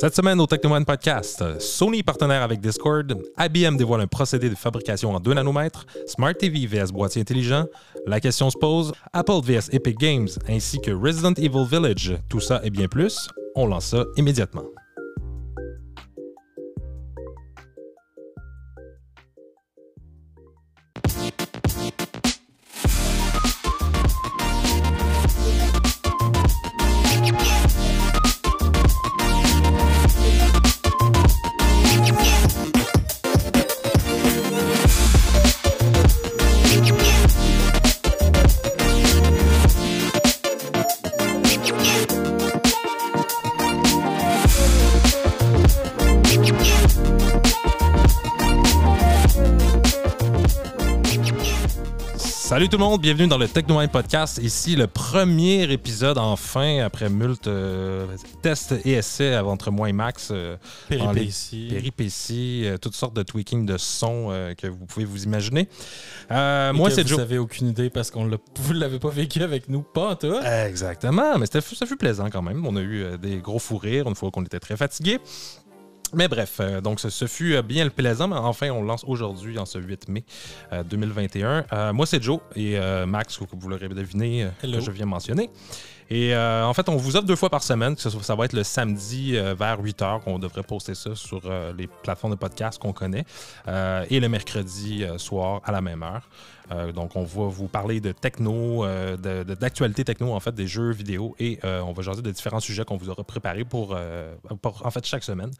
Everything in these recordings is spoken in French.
Cette semaine au Technoman Podcast, Sony partenaire avec Discord, IBM dévoile un procédé de fabrication en 2 nanomètres, Smart TV vs boîtier intelligent, la question se pose, Apple vs Epic Games ainsi que Resident Evil Village, tout ça et bien plus, on lance ça immédiatement. Salut tout le monde, bienvenue dans le Techno Podcast. Ici le premier épisode enfin après multi euh, tests et essais entre moi et Max. Euh, péripéties. Péripéties, euh, toutes sortes de tweaking de son que vous pouvez vous imaginer. moi c'est Joe. Vous n'avez aucune idée parce qu'on vous ne l'avez pas vécu avec nous, pas toi. Exactement, mais ça fut plaisant quand même. On a eu des gros fous rires une fois qu'on était très fatigués. Mais bref, euh, donc ce, fut euh, bien le plaisant, mais enfin on lance aujourd'hui, en ce 8 mai 2021. Euh, moi c'est Joe et Max, que vous l'aurez deviné, que je viens mentionner. Et en fait, on vous offre deux fois par semaine. Ça, ça va être le samedi vers 8 h qu'on devrait poster ça sur les plateformes de podcast qu'on connaît. et le mercredi soir à la même heure. Euh, donc, on va vous parler de techno, euh, d'actualité techno, en fait, des jeux vidéo et euh, on va jaser de différents sujets qu'on vous aura préparés pour, en fait, chaque semaine.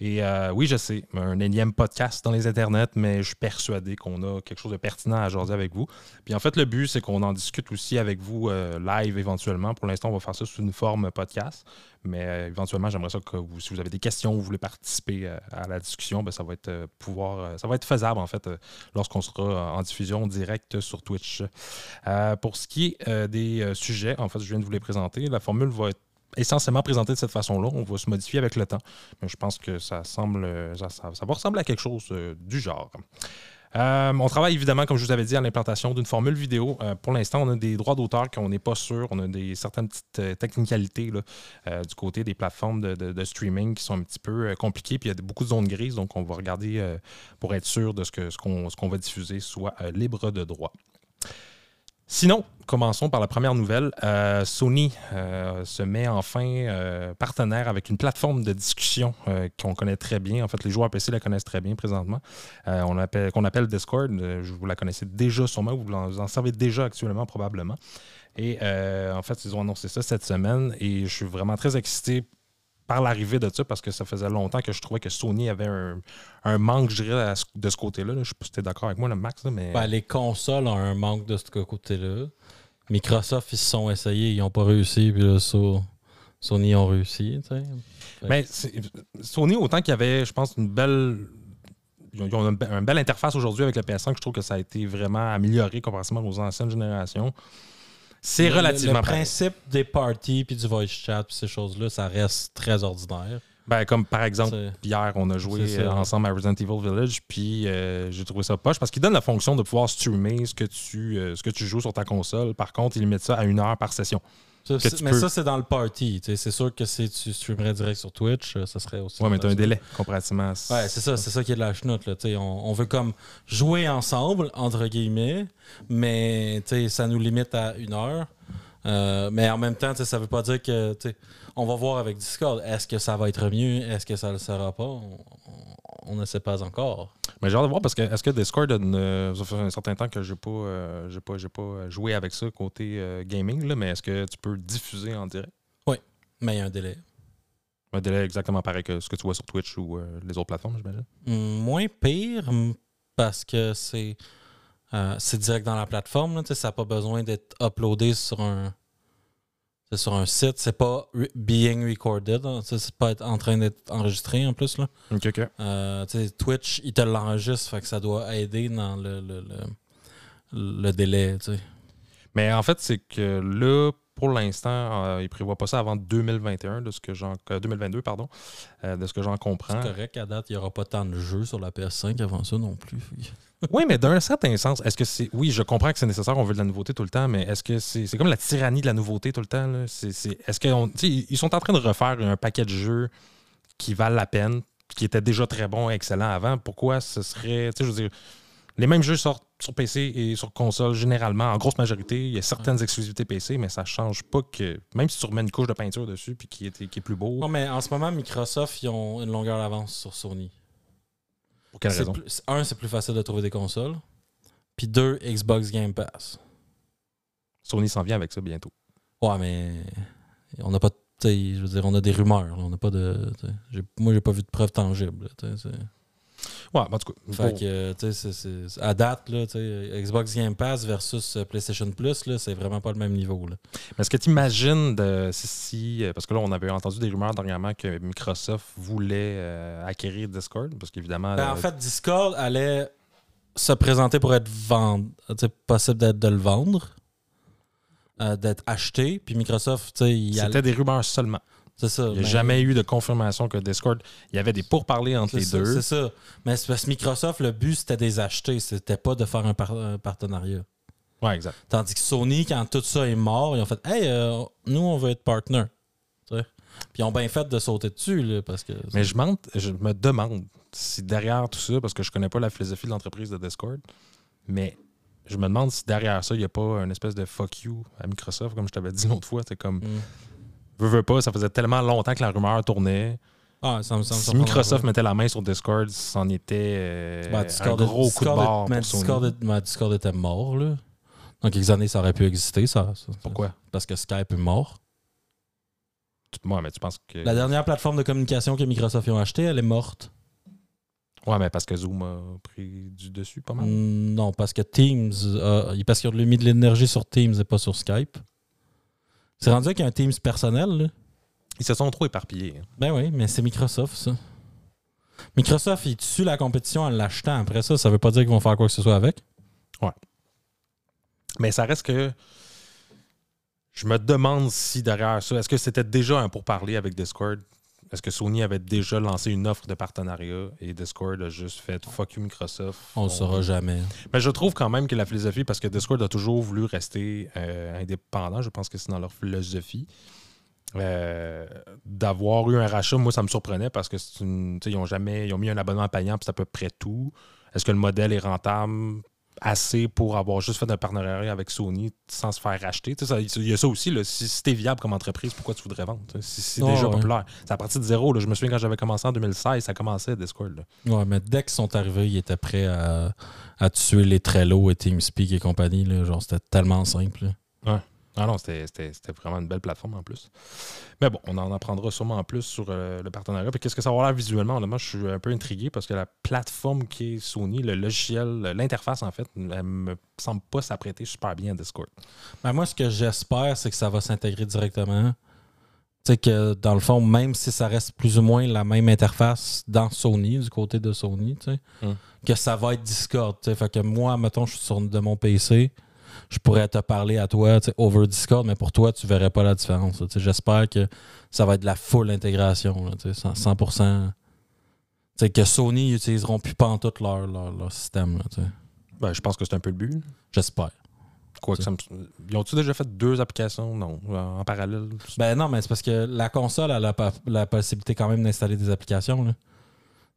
Et oui, je sais, un énième podcast dans les internets, mais je suis persuadé qu'on a quelque chose de pertinent à jaser avec vous. Puis en fait, le but, c'est qu'on en discute aussi avec vous live éventuellement. Pour l'instant, on va faire ça sous une forme podcast. Mais euh, éventuellement, j'aimerais ça que si vous avez des questions ou vous voulez participer euh, à la discussion, ben, ça va être euh, pouvoir, ça va être faisable en fait lorsqu'on sera en diffusion directe sur Twitch. pour ce qui est des sujets, en fait, je viens de vous les présenter. La formule va être essentiellement présentée de cette façon-là. On va se modifier avec le temps. Mais je pense que ça semble, ça va ressembler à quelque chose du genre. Euh, on travaille évidemment, comme je vous avais dit, à l'implantation d'une formule vidéo. Euh, pour l'instant, on a des droits d'auteur qu'on n'est pas sûr. On a des certaines petites euh, technicalités du côté des plateformes de, streaming qui sont un petit peu compliquées. Puis il y a beaucoup de zones grises, donc on va regarder pour être sûr de ce qu'on ce qu'on va diffuser soit libre de droit. Sinon, commençons par la première nouvelle. Euh, Sony euh, se met enfin euh, partenaire avec une plateforme de discussion qu'on connaît très bien. En fait, les joueurs PC la connaissent très bien présentement. qu'on appelle Discord. vous la connaissez déjà sûrement, vous en, servez déjà actuellement probablement. Et en fait, ils ont annoncé ça cette semaine et je suis vraiment très excité par l'arrivée de ça, parce que ça faisait longtemps que je trouvais que Sony avait un, manque, je dirais, de ce côté-là. Je ne sais pas si tu es d'accord avec moi, le Max. mais... Ben, les consoles ont un manque de ce côté-là. Microsoft, ils se sont essayés, ils n'ont pas réussi, puis là, Sony ont réussi. Mais Sony, autant qu'il y avait, je pense, une belle. Ils ont une, belle interface aujourd'hui avec le PS5. Je trouve que ça a été vraiment amélioré comparativement aux anciennes générations. C'est relativement. Le, principe des parties puis du voice chat ces choses-là, ça reste très ordinaire. Ben, comme par exemple, hier, on a joué ensemble à Resident Evil Village, puis euh, j'ai trouvé ça poche parce qu'il donne la fonction de pouvoir streamer ce que tu, euh, ce que tu joues sur ta console. Par contre, il met ça à une heure par session mais ça, c'est dans le party. C'est sûr que si tu streamerais direct sur Twitch, euh, ça serait aussi. Ouais, mais tu as un délai comparativement. Ouais, c'est ça, c'est ça qui est de la chenoute. Là, on, on veut comme jouer ensemble, entre guillemets, mais ça nous limite à une heure. Euh, mais en même temps, ça veut pas dire que. On va voir avec Discord. Est-ce que ça va être mieux? Est-ce que ça ne le sera pas? on ne sait pas encore. Mais j'ai hâte de voir parce que est-ce que Discord, euh, ça fait un certain temps que je n'ai pas, euh, pas, pas joué avec ça côté euh, gaming, là, mais est-ce que tu peux diffuser en direct? Oui, mais il y a un délai. Un délai exactement pareil que ce que tu vois sur Twitch ou les autres plateformes, j'imagine? Mm, moins pire parce que c'est c'est direct dans la plateforme. ça n'a pas besoin d'être uploadé sur un, c'est sur un site, c'est pas being recorded. Hein. C'est pas être en train d'être enregistré en plus. Là. OK, OK. Euh, Twitch, il te l'enregistre, fait que ça doit aider dans le, le, le, délai. Mais en fait, c'est que là, pour l'instant, euh, il ne prévoit pas ça avant 2021, de ce que j'en 2022, euh, pardon, de ce que j'en comprends. C'est correct, à date, il n'y aura pas tant de jeux sur la PS5 avant ça non plus. oui, mais d'un certain sens, est-ce que c'est. Oui, je comprends que c'est nécessaire, on veut de la nouveauté tout le temps, mais est-ce que c'est comme la tyrannie de la nouveauté tout le temps? Est-ce qu'ils sont en train de refaire un paquet de jeux qui valent la peine, qui étaient déjà très bons, excellents avant, pourquoi ce serait. Tu sais, je veux dire, les mêmes jeux sortent sur PC et sur console généralement, en grosse majorité. Il y a certaines exclusivités PC, mais ça change pas que. Même si tu remets une couche de peinture dessus puis qui est, qui est plus beau. Non, mais en ce moment, Microsoft, ils ont une longueur d'avance sur Sony. Pour quelle raison? plus- un, c'est plus facile de trouver des consoles. Puis deux, Xbox Game Pass. Sony s'en vient avec ça bientôt. Ouais, mais on n'a pas. Je veux dire, on a des rumeurs. là. On n'a pas de. Moi, j'ai pas vu de preuves tangibles. là, Ouais, en tout cas. Fait pour- que, euh, tu sais, à date, là, Xbox Game Pass versus euh, PlayStation Plus, là, c'est vraiment pas le même niveau. Là. Mais est-ce que tu imagines de, si, euh, Parce que là, on avait entendu des rumeurs dernièrement que Microsoft voulait euh, acquérir Discord, parce qu'évidemment. Ben, en fait, Discord allait se présenter pour être vend... tu sais, possible d'être- de le vendre, euh, d'être acheté. Puis Microsoft, tu sais, il c'était allait- des rumeurs seulement. C'est ça. Il n'y a mais- jamais eu de confirmation que Discord. Il y avait des pourparlers entre les ça, deux. C'est ça. Mais c'est parce que Microsoft, le but, c'était des acheter. C'était pas de faire un, par- un partenariat. Ouais, exact. Tandis que Sony, quand tout ça est mort, ils ont fait Hey, euh, nous, on veut être partner. Puis ils ont bien fait de sauter dessus, là, parce que. Mais je, mente- je me demande si derrière tout ça, parce que je connais pas la philosophie de l'entreprise de Discord, mais je me demande si derrière ça, il n'y a pas une espèce de fuck you à Microsoft, comme je t'avais dit l'autre fois. C'est comme, Mm. Veux, veux pas, ça faisait tellement longtemps que la rumeur tournait. Ah, ça me semble Si Microsoft mettait la main sur Discord, c'en était euh, Ben, un Discord, gros coup de barre mais. Discord, mais Discord était mort, là. Dans quelques années, ça aurait pu exister, ça. ça- Pourquoi? Parce que Skype est mort. Ouais, mais tu penses que... La dernière plateforme de communication que Microsoft ont achetée, elle est morte. Ouais, mais parce que Zoom a pris du dessus pas mal. Mm, Non, parce que Teams, a- parce qu'ils ont mis de l'énergie sur Teams et pas sur Skype. C'est rendu qu'il y a un Teams personnel, là. Ils se sont trop éparpillés. Ben oui, mais c'est Microsoft, ça. Microsoft, ils tuent la compétition en l'achetant. Après ça, ça veut pas dire qu'ils vont faire quoi que ce soit avec. Mais ça reste que. Je me demande si derrière ça, est-ce que c'était déjà un pourparler avec Discord? Est-ce que Sony avait déjà lancé une offre de partenariat et Discord a juste fait fuck you Microsoft? On le saura jamais. Mais je trouve quand même que la philosophie, parce que Discord a toujours voulu rester euh, indépendant, je pense que c'est dans leur philosophie. euh, d'avoir eu un rachat, moi ça me surprenait parce que c'est une, ils ont jamais ils ont mis un abonnement payant puis c'est à peu près tout. Est-ce que le modèle est rentable? Assez pour avoir juste fait un partenariat avec Sony sans se faire racheter? Il y a ça aussi, là, si, si t'es viable comme entreprise, pourquoi tu voudrais vendre? Si c'est Ouais, déjà ouais. populaire? C'est à partir de zéro. là. Je me souviens quand j'avais commencé en 2016, ça commençait Discord. là. Ouais, mais dès qu'ils sont arrivés, ils étaient prêts à, à tuer les Trello et TeamSpeak et compagnie. Là. Genre, c'était tellement simple. là. Ah non, c'était vraiment une belle plateforme en plus. Mais bon, on en apprendra sûrement plus sur euh, le partenariat. Puis qu'est-ce que ça va avoir l'air visuellement? Honnêtement, je suis un peu intrigué parce que la plateforme qui est Sony, le logiciel, l'interface en fait, elle me semble pas s'apprêter super bien à Discord. Ben, moi, ce que j'espère, c'est que ça va s'intégrer directement. Tu sais que dans le fond, même si ça reste plus ou moins la même interface dans Sony, du côté de Sony, tu sais, Mm. que ça va être Discord. tu sais. Fait que moi, mettons, je suis sur de mon PC, je pourrais te parler à toi tu sais, over Discord, mais pour toi, tu verrais pas la différence. J'espère que ça va être de la full intégration, là, tu sais, 100%. 100%. Tu sais, que Sony utiliseront plus pantoute leur, leur, leur système. là, tu sais. Ben, je pense que c'est un peu le but. J'espère. Quoi que ça me- Ils ont-tu déjà fait deux applications? Non. En parallèle? Ben non, mais c'est parce que la console a la, la possibilité quand même d'installer des applications. Là.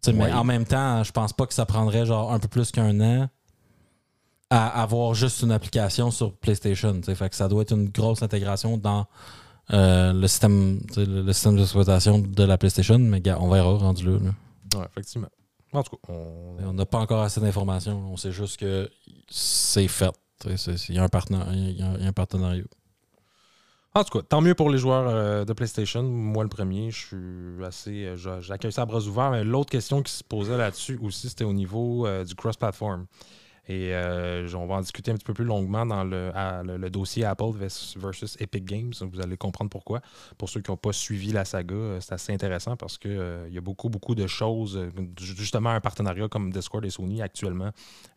Ouais. Mais en même temps, je pense pas que ça prendrait genre un peu plus qu'un an à avoir juste une application sur PlayStation. Fait que ça doit être une grosse intégration dans euh, le système le, le système d'exploitation de la PlayStation. Mais on verra rendu là. là. Ouais, effectivement. En tout cas, on... N'a pas encore assez d'informations. On sait juste que c'est fait. Il y, a un partenariat- il y a un- il y a un partenariat. En tout cas, tant mieux pour les joueurs euh, de PlayStation. Moi, le premier, je suis assez. euh, j'a- J'accueille ça à bras ouverts. Mais l'autre question qui se posait là-dessus aussi, c'était au niveau du cross-platform. Et euh, on va en discuter un petit peu plus longuement dans le, le- dossier Apple vers- versus Epic Games. Vous allez comprendre pourquoi. Pour ceux qui n'ont pas suivi la saga, euh, c'est assez intéressant parce qu'il il y a beaucoup, beaucoup de choses. euh, Justement, un partenariat comme Discord et Sony actuellement,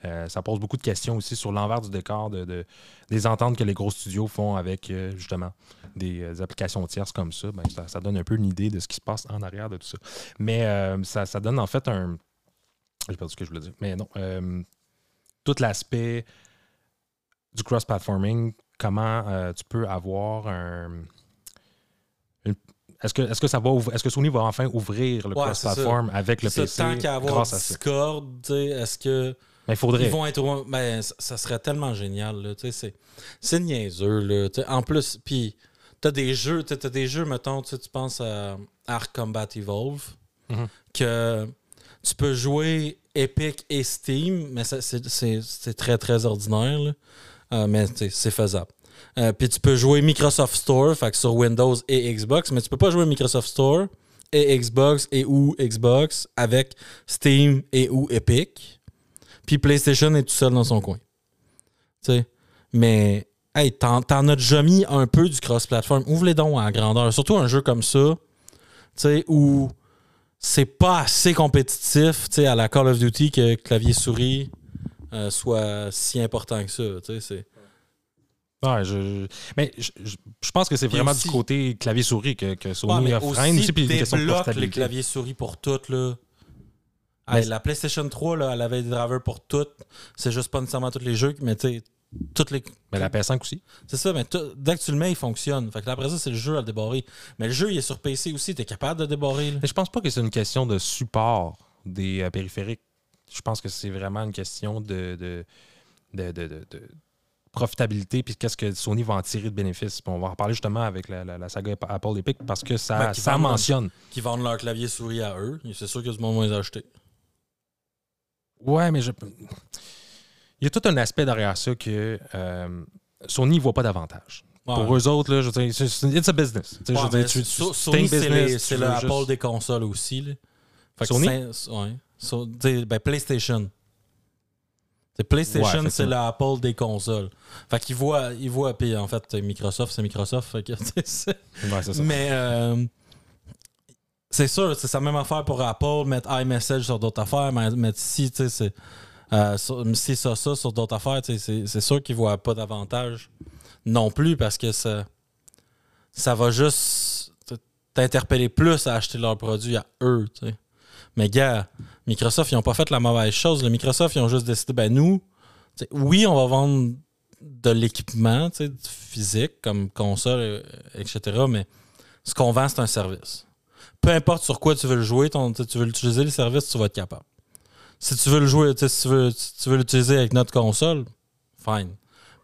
euh, ça pose beaucoup de questions aussi sur l'envers du décor de, de- des ententes que les gros studios font avec euh, justement des euh, applications tierces comme ça, ben, ça, ça donne un peu une idée de ce qui se passe en arrière de tout ça. Mais euh, ça, ça donne en fait un. J'ai perdu ce que je voulais dire. Mais non. Tout l'aspect du cross-platforming, comment euh, tu peux avoir un. est-ce que, est que, ça va est-ce que Sony va enfin ouvrir le Ouais, cross-platform avec le PC tant qu'à avoir grâce à? Discord, est-ce que. Mais il faudrait. Ils vont être. Ben, ça, serait tellement génial, c'est, c'est niaiseux, là. En plus, puis t'as des jeux, t'as, des jeux, mettons, tu penses à Arc Combat Evolve, Mhm. que tu peux jouer Epic et Steam, mais c'est, très, très ordinaire. Euh, mais c'est faisable. Euh, puis tu peux jouer Microsoft Store, sur Windows et Xbox, mais tu peux pas jouer Microsoft Store et Xbox et ou Xbox avec Steam et ou Epic. Puis PlayStation est tout seul dans son coin. Mais, hey, t'en, as déjà mis un peu du cross-platform. Ouvre les dons à grandeur. Surtout un jeu comme ça, tu sais, où c'est pas assez compétitif, à la Call of Duty que clavier-souris euh, soit si important que ça. C'est. Ouais, je, mais je, pense que c'est vraiment aussi- du côté clavier-souris que, que Ouais, Sony a freine aussi, puis de les profitabilité. claviers souris pour toutes, là. Hey, la PlayStation 3, là, elle avait des drivers pour toutes. C'est juste pas nécessairement tous les jeux, mais tu sais, toutes les. Mais la PS5 aussi. C'est ça, mais dès que tu le mets, il fonctionne. Fait que là, après ça, c'est le jeu à le débarrer. Mais le jeu, il est sur PC aussi. T'es capable de débarrer, là. Mais je pense pas que c'est une question de support des euh, périphériques. Je pense que c'est vraiment une question de, de, de, de- profitabilité puis qu'est-ce que Sony va en tirer de bénéfices. Puis on va en reparler justement avec la, la- la saga Apple Epic parce que ça, Ben, ça mentionne. Qui vendent leur clavier souris à eux. C'est sûr que du monde va les acheter. Ouais, mais je... il y a tout un aspect derrière ça que euh, Sony ne voit pas davantage. Ouais. Pour eux autres, là, je veux dire, it's a business. Tu sais, Ouais, je veux dire, mais tu- tu- So- c'est Sony, c'est business, les- tu c'est veux le juste- Apple des consoles aussi. Là. Fait Sony? ouais. So- ben, PlayStation. PlayStation, Ouais, c'est le effectivement. Apple des consoles. Fait qu'ils voient, ils voient, puis en fait, Microsoft, c'est Microsoft. Fait que, Ouais, ça. Mais euh, c'est sûr, c'est sa même affaire pour Apple, mettre iMessage sur d'autres affaires, mais mettre si, tu sais, c'est. Euh, si ça, ça sur d'autres affaires, c'est c'est sûr qu'ils ne voient pas d'avantage non plus parce que ça, ça va juste t'interpeller plus à acheter leurs produits à eux. Mais gars, Microsoft, ils n'ont pas fait la mauvaise chose. Le Microsoft, ils ont juste décidé, ben nous, oui, on va vendre de l'équipement physique comme console, euh, etc. Mais ce qu'on vend, c'est un service. Peu importe sur quoi tu veux le jouer, tu veux l'utiliser, le service, tu vas être capable. Si tu veux le jouer, si tu veux, si tu veux l'utiliser avec notre console, fine.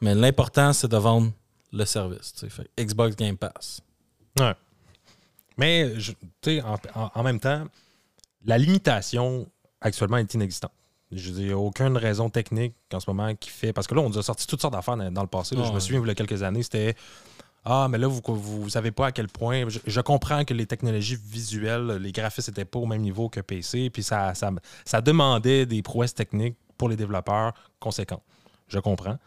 Mais l'important, c'est de vendre le service. Fait Xbox Game Pass. Ouais. Mais, je- tu sais, en, en- en même temps, la limitation actuellement est inexistante. Je veux dire, il n'y a aucune raison technique en ce moment qui fait. Parce que là, on nous a sorti toutes sortes d'affaires dans, dans le passé. là. Je me souviens, il y a quelques années, c'était Ah, mais là, vous ne savez pas à quel point. Je, je comprends que les technologies visuelles, les graphismes n'étaient pas au même niveau que PC, puis ça, ça, ça demandait des prouesses techniques pour les développeurs conséquentes. Je comprends.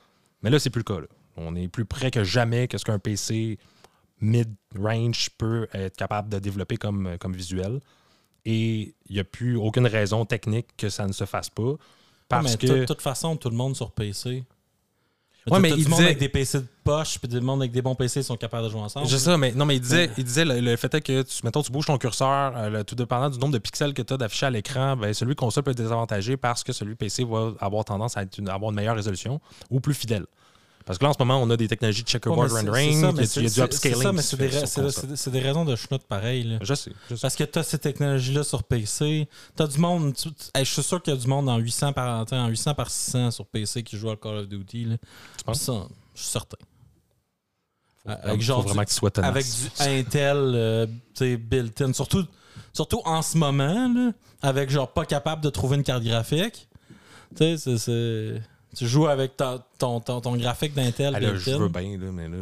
Mais là, c'est plus le cas. là. On est plus près que jamais que ce qu'un PC mid-range peut être capable de développer comme, comme visuel. Et il n'y a plus aucune raison technique que ça ne se fasse pas. Parce mais que. de toute façon, tout le monde sur PC. Ouais, mais il disait- avec des PC de poche, puis le monde avec des bons PC sont capables de jouer ensemble. Je sais mais non, mais il disait, il disait le, le fait est que, tu, mettons, tu bouges ton curseur, euh, le- tout dépendant du nombre de pixels que tu as d'afficher à l'écran, ben, celui console peut être désavantagé parce que celui PC va avoir tendance à être une- avoir une meilleure résolution ou plus fidèle. Parce que là, en ce moment, on a des technologies de checkerboard rendering, ça, il y a mais du- il y a c'est- du c'est- c'est upscaling. ça, mais c'est des, raisons de schnout pareil. là. Je sais, je sais. Parce que tu as ces technologies-là sur PC. Tu as du monde. tu- tu- hey, je suis sûr qu'il y a du monde en 800 par, en 800 par 600 sur PC qui joue à Call of Duty. Là. Tu penses? Ça, je suis certain. Faut, avec genre faut vraiment du- tenace. Avec du Intel euh, built-in. Surtout, surtout en ce moment, là, avec genre pas capable de trouver une carte graphique. Tu sais, c'est- Tu joues avec ta- ton, ton, ton graphique d'Intel Ah, je veux bien, là, mais là.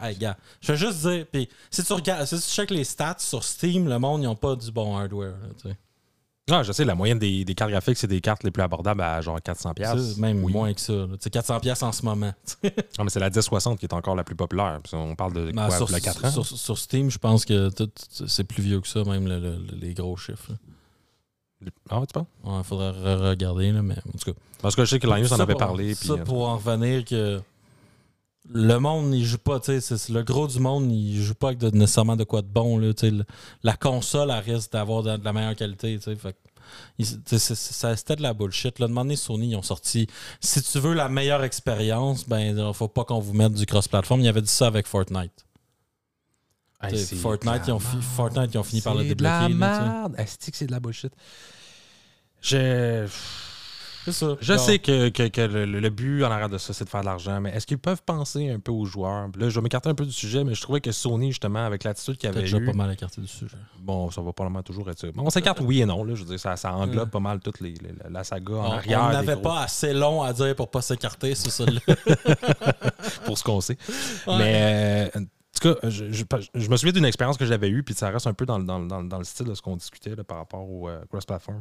Hey, gars, je veux juste dire, puis si tu regardes, si tu checkes les stats sur Steam, le monde, ils n'ont pas du bon hardware. là. Ah, je sais, la moyenne des, des cartes graphiques, c'est des cartes les plus abordables à genre 400$. piastres. C'est Même Oui. moins que ça. sais, 400$ piastres en ce moment. Ah, mais c'est la 1060 qui est encore la plus populaire. On parle de Ben, quoi, sur, le 4 ans? sur- sur Steam, je pense que c'est plus vieux que ça, même le- le- le- les gros chiffres. là. Ah, ouais, tu penses? Il faudrait re- regarder, là, mais en tout cas. Parce que je sais que Linus en avait pour- parlé. Puis, Ça euh, pour en revenir que le monde, il joue pas, tu sais, le gros du monde, il joue pas avec de- nécessairement de quoi de bon, là, tu sais, La console, elle risque d'avoir de, de la meilleure qualité, tu sais, fait C'était de la bullshit. Là, demandez Sony, ils ont sorti. Si tu veux la meilleure expérience, ben, il faut pas qu'on vous mette du cross-platform. Il avait dit ça avec Fortnite. Hey, Fortnite, ils ont la fi- merde. Fortnite, ils ont fini par le C'est de la débloquer. merde. Asti que c'est de la bullshit. Je, ça. je sais que, que- que le, le but en arrière de ça, c'est de faire de l'argent, mais est-ce qu'ils peuvent penser un peu aux joueurs? Là, je vais m'écarter un peu du sujet, mais je trouvais que Sony, justement, avec l'attitude qu'il avait déjà eu, pas mal écarté du sujet. bon, ça va probablement toujours être ça. Bon, on s'écarte oui et non, là, je veux dire, ça, ça englobe Ouais. pas mal toute les, les- la saga en On- arrière. on n'avait pas assez long à dire pour pas s'écarter sur celui-là. pour ce qu'on sait. Ouais. Mais euh, tout cas, je, je- je me souviens d'une expérience que j'avais eue, puis ça reste un peu dans, le- dans dans le- dans le style de ce qu'on discutait là, par rapport au euh, cross-platform.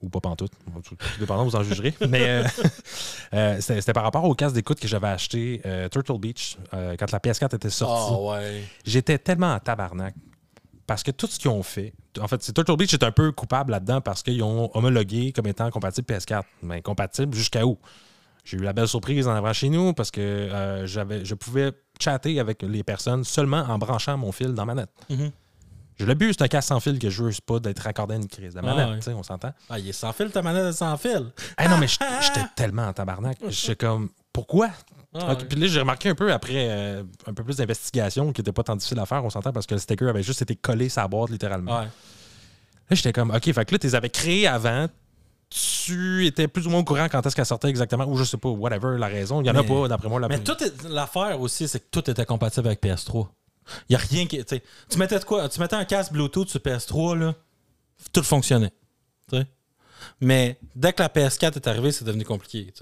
Ou pas pantoute. Tout, dépendant, vous en jugerez. Mais euh, euh, c'était par rapport au casque d'écoute que j'avais acheté Turtle Beach quand la PS4 était sortie. Ah ouais. J'étais tellement en tabarnak. Parce que tout ce qu'ils ont fait, en fait, c'est Turtle Beach est un peu coupable là-dedans parce qu'ils ont homologué comme étant compatible PS4. Mais compatible jusqu'à où? J'ai eu la belle surprise en arrivant chez nous parce que euh, j'avais, je pouvais chatter avec les personnes seulement en branchant mon fil dans ma manette. Mhm. Je l'ai bu, c'est un casque sans fil que je veux c'est pas d'être raccordé à une crise de manette, Ah tu sais, on s'entend. Ah, il est sans fil, ta manette est sans fil. Ah non, mais j'étais tellement en tabarnak. J'étais comme, pourquoi? Ah, Puis là, j'ai remarqué un peu après euh, un peu plus d'investigation qui n'était pas tant difficile à faire, on s'entend, parce que le sticker avait juste été collé la boîte littéralement. ouais. Là, j'étais comme, OK, fait que là, tu les avais créés avant. Tu étais plus ou moins au courant quand est-ce qu'elle sortait exactement, ou je sais pas, whatever, la raison. Il y en a pas, d'après moi. La Mais tout est- l'affaire aussi, c'est que tout était compatible avec PS3. Il n'y a rien qui. tu mettais de quoi Tu mettais un casque Bluetooth sur PS3, là, tout fonctionnait. Mais dès que la PS4 est arrivée, c'est devenu compliqué.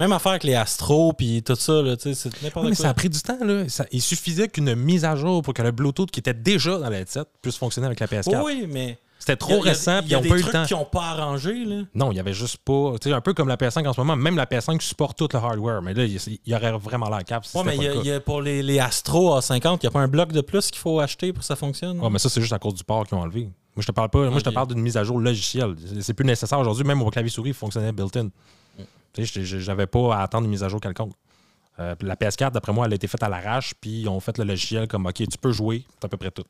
Même affaire avec les Astro puis tout ça, là, c'est n'importe Oui, mais quoi. ça a pris du temps. Là. Ça- il suffisait qu'une mise à jour pour que le Bluetooth qui était déjà dans la headset puisse fonctionner avec la PS4. oui, mais. C'était trop récent, Il y a des trucs qui n'ont pas arrangé. Là. Non, il y avait juste pas. Tu sais, un peu comme la PS5 en ce moment, même la PS5 supporte tout le hardware, mais là, il y aurait vraiment la cap. Si Ouais, mais y a- le il cas. y a pour les, les Astro A50, il n'y a pas un bloc de plus qu'il faut acheter pour que ça fonctionne? Ouais, mais ça, c'est juste à cause du port qu'ils ont enlevé. Moi, je te parle pas. Moi, je te parle d'une mise à jour logicielle. C'est- plus nécessaire aujourd'hui. Même mon clavier souris fonctionnait built-in. Tu sais, j'avais pas à attendre une mise à jour quelconque. Euh, la PS4, d'après moi, elle a été faite à l'arrache, puis ils ont fait le logiciel comme OK, tu peux jouer, c'est à peu près tout.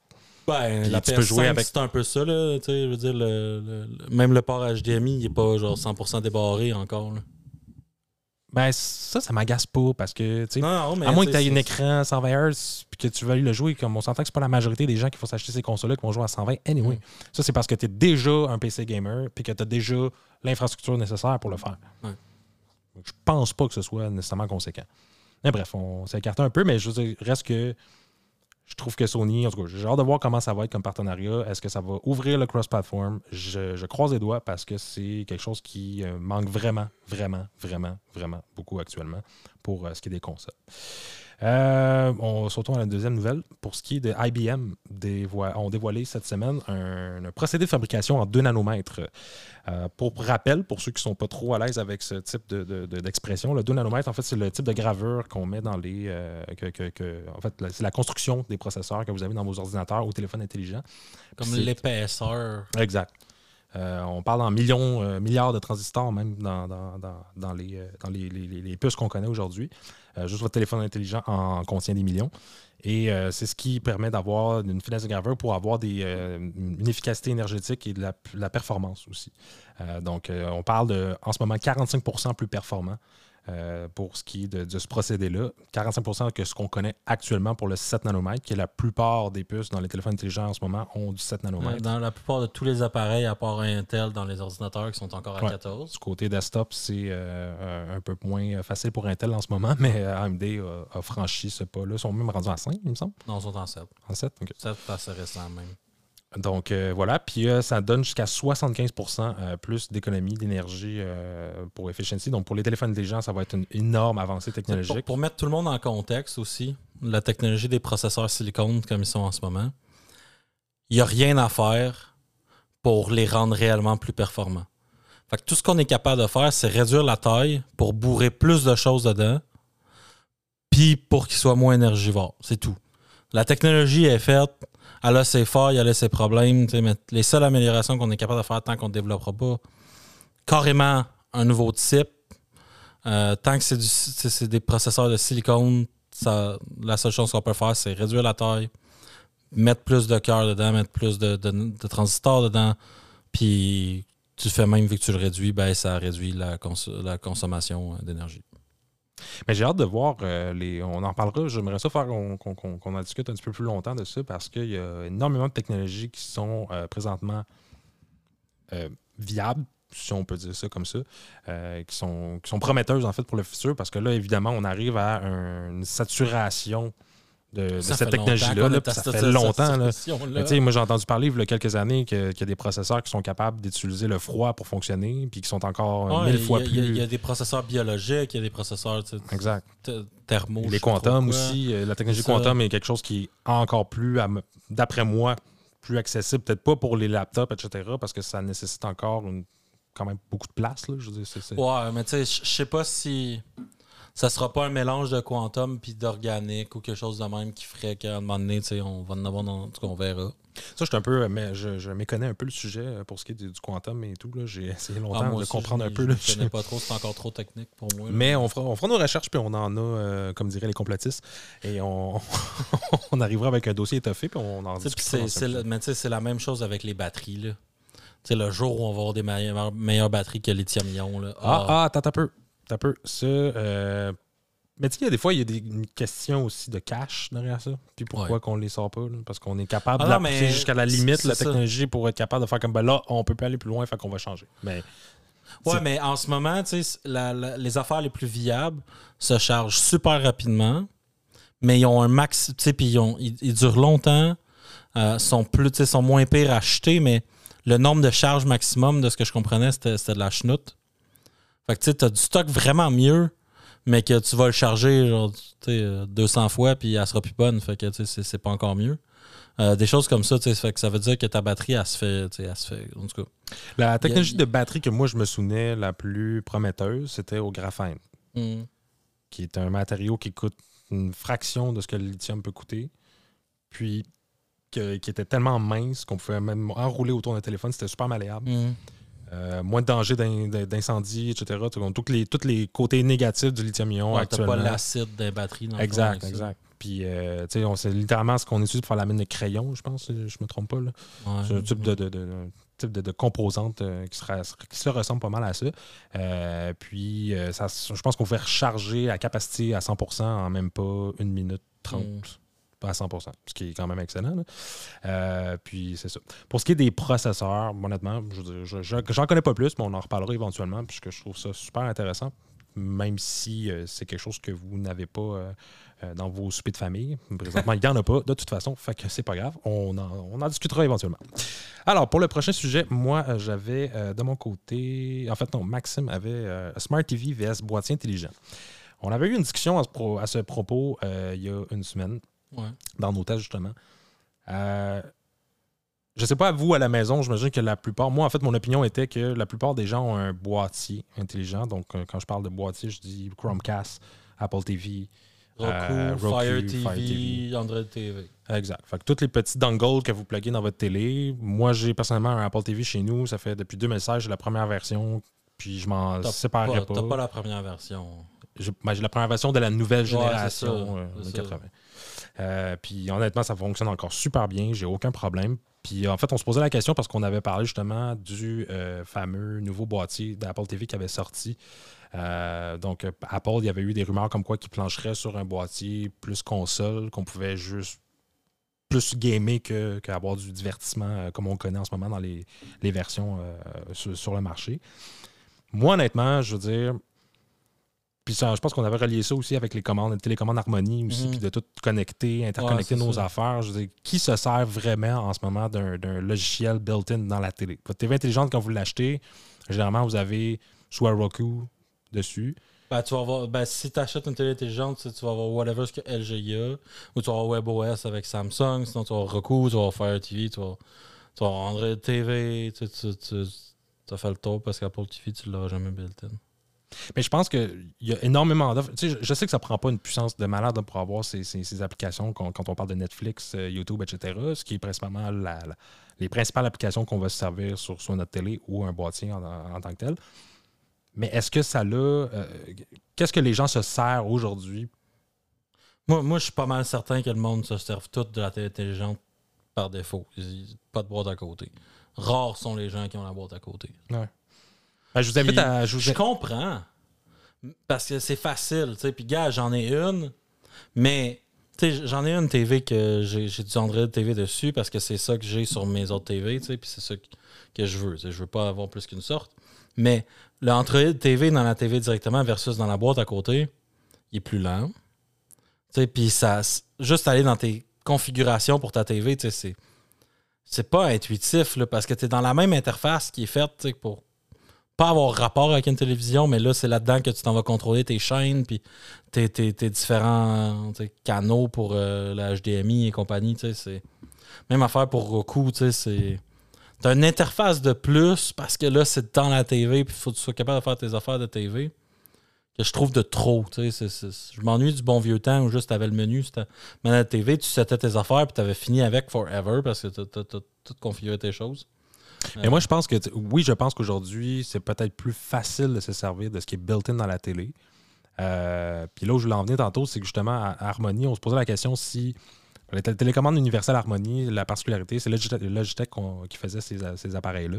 Ben, Puis la tu PS5, peux jouer avec- c'est un peu ça, là. Tu sais, je veux dire, le- le- le- même le port HDMI, il est pas genre 100% débarré encore. là. Ben, ça, ça m'agace pas parce que, tu sais, à moins que tu aies un écran 120 Hz puis que tu veuilles le jouer, comme on s'entend que c'est pas la majorité des gens qui vont s'acheter ces consoles-là qui vont jouer à 120 anyway. Mm. Ça, c'est parce que tu es déjà un PC gamer puis que tu as déjà l'infrastructure nécessaire pour le faire. Ouais. Donc, Je pense pas que ce soit nécessairement conséquent. Mais bref, on s'est écarté un peu, mais je veux dire, reste que je trouve que Sony, en tout cas, j'ai hâte de voir comment ça va être comme partenariat. Est-ce que ça va ouvrir le cross-platform? Je, croise les doigts parce que c'est quelque chose qui euh, manque vraiment, vraiment, vraiment, vraiment beaucoup actuellement pour euh, ce qui est des consoles. Euh, on sautons à la deuxième nouvelle. Pour ce qui est de IBM, dévoi- ont dévoilé cette semaine un, un procédé de fabrication en 2 nanomètres. Euh, pour rappel, pour ceux qui ne sont pas trop à l'aise avec ce type de- de- de- d'expression, le 2 nanomètres, en fait, c'est le type de gravure qu'on met dans les. euh, que- que- que- en fait, c'est la construction des processeurs que vous avez dans vos ordinateurs ou téléphones intelligents. Comme l'épaisseur. Exact. Euh, on parle en millions, euh, milliards de transistors même dans, euh, les, puces qu'on connaît aujourd'hui. Juste votre téléphone intelligent en contient des millions. Et c'est ce qui permet d'avoir une finesse de graveur pour avoir une efficacité énergétique et de la, performance aussi. Donc, on parle de, en ce moment, 45% plus performant euh, pour ce qui est de, de ce procédé-là. 45% que ce qu'on connaît actuellement pour le 7 nanomètres, qui est la plupart des puces dans les téléphones intelligents en ce moment ont du 7 nanomètres. Dans la plupart de tous les appareils, à part Intel, dans les ordinateurs qui sont encore à Ouais. 14. Du côté desktop, c'est euh, un peu moins facile pour Intel en ce moment, mais euh, AMD a, a franchi ce pas-là. Ils sont même rendus en 5, il me semble. Non, ils sont en 7. En 7, OK. 7, c'est assez récent même. Donc euh, voilà, puis euh, ça donne jusqu'à 75% euh, plus d'économie d'énergie pour efficiency. Donc pour les téléphones intelligents, ça va être une énorme avancée Pour, technologique. pour mettre tout le monde en contexte aussi, la technologie des processeurs silicone comme ils sont en ce moment, il n'y a rien à faire pour les rendre réellement plus performants. Fait que tout ce qu'on est capable de faire, c'est réduire la taille pour bourrer plus de choses dedans, puis pour qu'ils soient moins énergivores. C'est tout. La technologie est faite, elle a ses failles, elle a ses problèmes, mais les seules améliorations qu'on est capable de faire tant qu'on ne développera pas carrément un nouveau type, euh, tant que c'est des processeurs de silicone, la seule chose qu'on peut faire, c'est réduire la taille, mettre plus de cœur dedans, mettre plus de, transistors dedans, puis tu fais même vu que tu le réduis, ben ça réduit la consommation euh, d'énergie. Mais j'ai hâte de voir euh, les. On en parlera. J'aimerais ça faire qu'on en discute un petit peu plus longtemps de ça parce qu'il y a énormément de technologies qui sont euh, présentement euh, viables, si on peut dire ça comme ça, qui, sont, qui sont prometteuses en fait pour le futur parce que là, évidemment, on arrive à un- une saturation de, cette technologie-là. là, ça fait longtemps. là. Mais moi, j'ai entendu parler il y a quelques années qu'il y a des processeurs qui sont capables d'utiliser le froid pour fonctionner, puis qui sont encore euh, Ouais, mille fois a- plus. Il y a des processeurs biologiques, il y a des processeurs Exact. thermo. Les quantum aussi. euh, La technologie quantum est quelque chose qui est encore plus, d'après moi, plus accessible. Peut-être pas pour les laptops, etc., parce que ça nécessite encore une- quand même beaucoup de place. Là, je veux dire, Ouais, mais tu sais, je je sais pas si ça sera pas un mélange de quantum puis d'organique ou quelque chose de même qui ferait qu'à un moment donné, tu sais, on va en avoir dans. Tout cas, on verra. Ça, je suis un peu, mais je, je méconnais un peu le sujet euh, pour ce qui est du, du quantum et tout. là. J'ai essayé Ah, longtemps de aussi, comprendre un peu. Je ne connais pas trop, c'est encore trop technique pour moi. là. Mais on fera, on fera nos recherches, puis on en a, euh, comme diraient les complotistes, et on, on arrivera avec un dossier étoffé, puis on en discutera. c'est- la même chose avec les batteries. Là. Le jour où on va avoir des meilleures, meilleures batteries que lithium-ion. là, Ah, ah, attends un peu. Un peu. Ça, euh, Mais tu sais, il y a des fois, il y a des une question aussi de cash derrière ça. Puis pourquoi Ouais. qu'on les sort pas? là? Parce qu'on est capable Ah de la non, mais pousser jusqu'à la limite, la ça. technologie, pour être capable de faire comme ben là, on peut pas aller plus loin, fait qu'on va changer. Mais Ouais, mais en ce moment, tu sais, la- la- les affaires les plus viables se chargent super rapidement, mais ils ont un max, tu sais, puis ils, ont- ils- ils durent longtemps, euh, sont plus, tu sais, sont moins pires à acheter, mais le nombre de charges maximum, de ce que je comprenais, c'était c'était de la chenoute. Fait que tu sais, t'as du stock vraiment mieux, mais que tu vas le charger genre, tu sais, euh, 200 fois, puis elle sera plus bonne. Fait que tu sais, c'est- pas encore mieux. Euh, des choses comme ça, fait que ça veut dire que ta batterie, elle se fait, elle se fait, en tout cas. la technologie a- de batterie que moi je me souvenais la plus prometteuse, c'était au graphène, Hmm. qui est un matériau qui coûte une fraction de ce que le lithium peut coûter. Puis que- qui était tellement mince qu'on pouvait même enrouler autour d'un téléphone, c'était super malléable. Hmm. Euh, moins de danger d'in- d'incendie, etc. Tous les, tous les côtés négatifs du lithium-ion Ouais, actuellement. pas l'acide des batteries dans fond Exact, exact. Puis, euh, tu sais, on- c'est littéralement ce qu'on utilise pour faire la mine de crayon, je pense, si je me trompe pas. Ouais. C'est un type de, de, type de, euh, qui, sera, qui se ressemble pas mal à ça. Euh, puis, euh, ça, je pense qu'on fait recharger à capacité à 100% en même pas une minute 30. Mm. À 100%, ce qui est quand même excellent. Euh, puis, c'est ça. Pour ce qui est des processeurs, honnêtement, je j'en connais pas plus, mais on en reparlera éventuellement, puisque je trouve ça super intéressant, même si euh, c'est quelque chose que vous n'avez pas euh, dans vos soupers de famille. Présentement, il n'y en a pas, de toute façon, fait que c'est pas grave. On en, discutera éventuellement. Alors, pour le prochain sujet, moi, j'avais de mon côté, en fait, non, Maxime avait Smart TV vs boîtier intelligent. On avait eu une discussion à ce, propos il y a une semaine Ouais. dans nos tests, justement. Euh, je sais pas à vous à la maison, j'imagine que la plupart, moi en fait, mon opinion était que la plupart des gens ont un boîtier intelligent. Donc, euh, quand je parle de boîtier, je dis Chromecast, Apple TV. Roku, Euh, Roku, Fire, Fire TV. Android TV. Exact. Fait que tous les petits dongles que vous pluguez dans votre télé, moi j'ai personnellement un Apple TV chez nous, ça fait depuis 2016, j'ai la première version, puis je m'en T'as séparerais pas, pas. t'as pas la première version. J'ai ben, j'ai la première version de la nouvelle Ouais, génération, ça, euh, 2080. Euh, puis honnêtement, ça fonctionne encore super bien, j'ai aucun problème. Puis en fait, on se posait la question parce qu'on avait parlé justement du euh, fameux nouveau boîtier d'Apple TV qui avait sorti. Euh, donc, Apple, il y avait eu des rumeurs comme quoi qu'il plancherait sur un boîtier plus console, qu'on pouvait juste plus gamer que- qu'avoir du divertissement comme on connaît en ce moment dans les, versions sur le marché. Moi, honnêtement, je veux dire, puis ça, je pense qu'on avait relié ça aussi avec les commandes, les télécommandes Harmony aussi, Mhm. puis de tout connecter, interconnecter Ouais, nos ça. affaires. Je veux dire, qui se sert vraiment en ce moment d'un logiciel built-in dans la télé? Votre TV intelligente, quand vous l'achetez, généralement, vous avez soit Roku dessus. Ben, tu vas avoir, ben, si tu achètes une télé intelligente, tu sais, tu vas avoir whatever ce que LG a, ou tu vas avoir WebOS avec Samsung, sinon tu vas avoir Roku, tu vas avoir Fire TV, tu vas, tu vas avoir Android TV, tu, tu, tu, as fait le tour parce qu'Apple TV, tu l'auras jamais built-in. Mais je pense qu'il y a énormément d'offres. Tu sais, je, sais que ça prend pas une puissance de malade pour avoir ces, ces- ces applications quand, quand on parle de Netflix, euh, YouTube, etc. Ce qui est principalement la- la- les principales applications qu'on va se servir sur, sur notre télé ou un boîtier en, en- en tant que tel. Mais est-ce que ça l'a. euh, Qu'est-ce que les gens se servent aujourd'hui? Moi, moi je suis pas mal certain que le monde se serve tout de la télé intelligente par défaut. Pas de boîte à côté. Rares sont les gens qui ont la boîte à côté. Ben, je vous invite Puis, à. Je vous Je ai- comprends. Parce que c'est facile. Puis, gars, j'en ai une, mais tu sais, j'en ai une TV que j'ai du Android TV dessus parce que c'est ça que j'ai sur mes autres TV, puis c'est ça que, que je veux. tu sais. Je veux pas avoir plus qu'une sorte. Mais le Android TV dans la TV directement versus dans la boîte à côté, il est plus lent. Tu sais, puis ça, juste aller dans tes configurations pour ta TV, tu sais, c'est c'est pas intuitif là, parce que tu es dans la même interface qui est faite pour pas avoir rapport avec une télévision, mais là, c'est là-dedans que tu t'en vas contrôler tes chaînes, puis tes, tes- différents canaux pour euh, la HDMI et compagnie. C'est même affaire pour Roku. C'est t'as une interface de plus parce que là, c'est dans la TV, puis il faut que tu sois capable de faire tes affaires de TV. Que je trouve de trop. je m'ennuie du bon vieux temps où juste t'avais le menu, c'était la TV, tu setais tes affaires, puis t'avais fini avec forever parce que t'as tout configuré tes choses. Mais moi, je pense que, oui, je pense qu'aujourd'hui, c'est peut-être plus facile de se servir de ce qui est built-in dans la télé. Euh, Puis là où je voulais en venir tantôt, c'est que justement, à Harmony, on se posait la question si la télé- télécommande universelle Harmony, la particularité, c'est Logitech, Logitech qui faisait ces, ces appareils-là.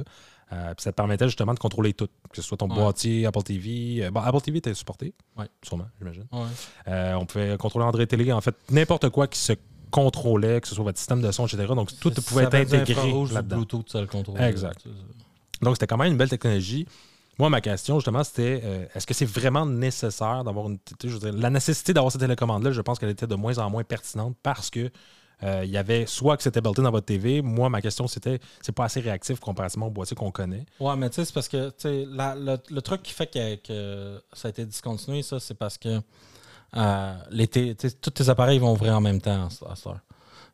Euh, puis ça te permettait justement de contrôler tout, que ce soit ton Ouais. boîtier, Apple TV. Euh, bon, Apple TV était supporté, Ouais. sûrement, j'imagine. Ouais. On pouvait contrôler Android Télé, en fait, n'importe quoi qui se contrôlait, que ce soit votre système de son, etc. Donc tout pouvait être intégré là-dedans. Bluetooth, ça le contrôle. Exact. Donc, c'était quand même une belle technologie. Moi, ma question, justement, c'était euh, est-ce que c'est vraiment nécessaire d'avoir une. tu sais, Je veux dire, la nécessité d'avoir cette télécommande-là, je pense qu'elle était de moins en moins pertinente parce que. euh, il y avait soit que c'était built dans votre TV. Moi, ma question, c'était c'est pas assez réactif comparativement au boîtier qu'on connaît. Ouais, mais tu sais, c'est parce que la- le, le truc qui fait que, que ça a été discontinué, ça, c'est parce que euh, tu tous tes appareils vont ouvrir en même temps.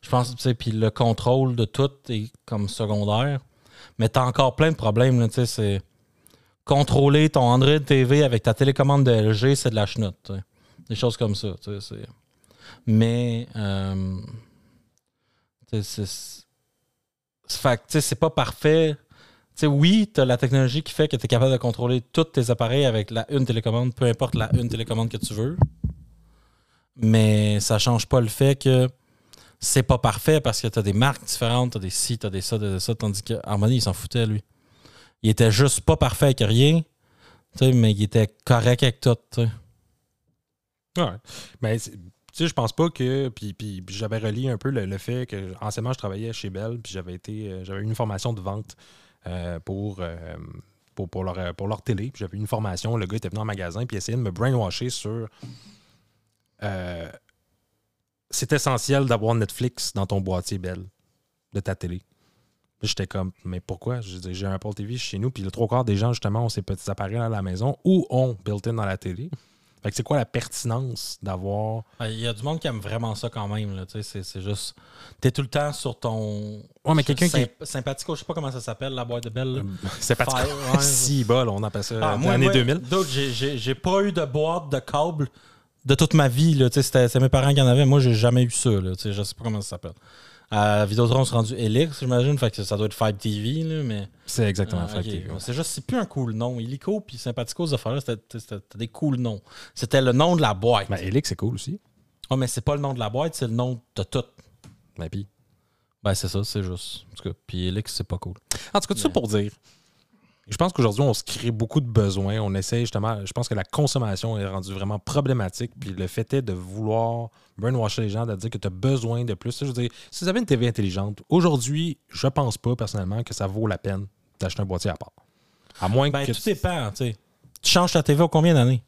Je pense, tu sais, puis le contrôle de tout est comme secondaire. Mais t'as encore plein de problèmes, tu c'est contrôler ton Android TV avec ta télécommande de LG, c'est de la chenoute, tu. Des choses comme ça, tu sais. Mais, euh, tu c'est... c'est- que, tu pas parfait. Tu oui, tu as la technologie qui fait que tu es capable de contrôler tous tes appareils avec la une télécommande, peu importe la une télécommande que tu veux. Mais ça change pas le fait que c'est pas parfait parce que tu as des marques différentes, tu as des ci, tu as des ça, des ça, tandis que Harmony, il s'en foutait, lui. Il était juste pas parfait avec rien, mais il était correct avec tout. tu sais. Ouais. Mais tu sais, je pense pas que. Puis, puis- j'avais relié un peu le, le fait que anciennement, je travaillais chez Bell, puis j'avais été. euh, J'avais une formation de vente euh, pour. euh, pour, pour leur, pour leur télé. Puis j'avais une formation. Le gars était venu en magasin puis essayait de me brainwasher sur. Euh, c'est essentiel d'avoir Netflix dans ton boîtier Bell de ta télé. J'étais comme, mais pourquoi? J'ai un Apple TV chez nous, puis le trois quarts des gens, justement, ont ces petits appareils à la maison ou ont built-in dans la télé. Fait que c'est quoi la pertinence d'avoir. Ah, Il y a du monde qui aime vraiment ça quand même. là, C'est c'est juste. Tu es tout le temps sur ton. Ouais, mais quelqu'un qui. Symp- Sympathico, je sais pas comment ça s'appelle, la boîte de belle. C'est pas Fire, ouais. si bol, on appelle ça Ah, euh, moi, l'année moi, 2000. d'autres, j'ai- j'ai j'ai pas eu de boîte de câble de toute ma vie. là, C'était c'est mes parents qui en avaient. Moi, j'ai jamais eu ça. Là, je sais pas comment ça s'appelle. À Vidéotron, c'est rendu Helix, j'imagine. Fait que ça doit être Five TV. Là, mais, C'est exactement Ah, Five. TV. C'est juste, c'est plus un cool nom. Illico puis Sympathico, ces affaires-là, c'était des cool noms. C'était le nom de la boîte. Ben, Helix, c'est cool aussi. Ah, mais c'est pas le nom de la boîte, c'est le nom de tout. Ben, puis- Ben, c'est ça, c'est juste. En tout cas, puis Helix, c'est pas cool. En tout cas, tout ça Mais- pour dire. Je pense qu'aujourd'hui, on se crée beaucoup de besoins. On essaie justement. Je pense que la consommation est rendue vraiment problématique. Puis le fait est de vouloir brainwasher les gens, de dire que tu as besoin de plus. Je veux dire, si vous avez une TV intelligente, aujourd'hui, je pense pas personnellement que ça vaut la peine d'acheter un boîtier à part. À moins Ben, que. tout dépend, tu sais. Tu changes ta TV au combien d'années?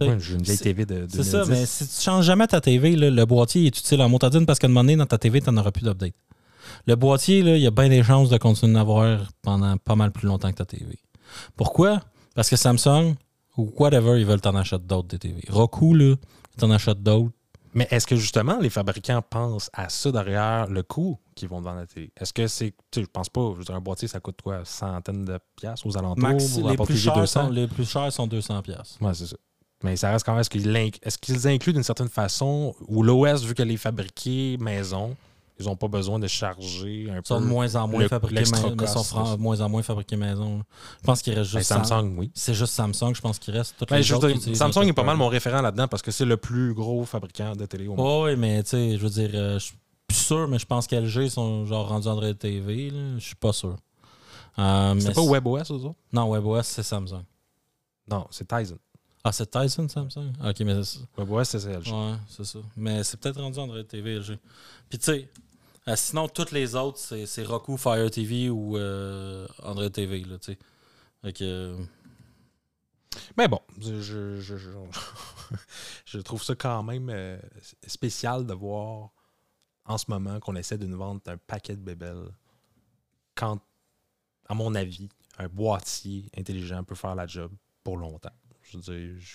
Ouais, J'ai une vieille c'est- TV de. C'est ça, 2010. mais si tu changes jamais ta TV, là, le boîtier est utile en motadine parce qu'à un moment donné, dans ta TV, tu n'en auras plus d'update. Le boîtier, là, il y a bien des chances de continuer à avoir pendant pas mal plus longtemps que ta TV. Pourquoi? Parce que Samsung ou whatever, ils veulent t'en acheter d'autres des TV. Roku, là, ils t'en achètent d'autres. Mais est-ce que justement les fabricants pensent à ça derrière le coût qu'ils vont vendre la télé? Est-ce que c'est. Tu sais, je pense pas. Je veux dire, un boîtier, ça coûte quoi? Centaines de piastres aux alentours? Max, les plus, chers 200? sont, les plus chers sont 200$. piastres. Ouais, c'est ça. Mais ça reste quand même. Est-ce qu'ils est-ce qu'ils incluent d'une certaine façon? Ou l'OS, vu qu'elle est fabriquée maison, ils n'ont pas besoin de charger un peu. Ils sont de moins en moins le- fabriqués maison. mais sont ça. de moins en moins fabriqués maison. Je pense qu'il reste Ben, juste Sam- Samsung, oui. C'est juste Samsung, je pense qu'il reste. Toutes Ben, les autres dire, Samsung est pas mal mon référent là-dedans parce que c'est le plus gros fabricant de télé au monde. Oui, mais tu sais, je veux dire, euh, je suis plus sûr, mais je pense qu'LG sont genre rendus Android TV. Je suis pas sûr. Euh, c'est pas WebOS, eux autres? Non, WebOS, c'est Samsung. Non, c'est Tizen. Ah, c'est Tyson Samsung? Ok, mais c'est ça. Ouais, c'est ça, LG. Ouais, c'est ça. Mais c'est peut-être rendu Android TV, LG. Puis tu sais, euh, sinon, toutes les autres, c'est Roku, Fire TV ou euh, Android TV, là, euh, Mais bon, je, trouve ça quand même euh, spécial de voir en ce moment qu'on essaie de nous vendre un paquet de bébelles quand, à mon avis, un boîtier intelligent peut faire la job pour longtemps.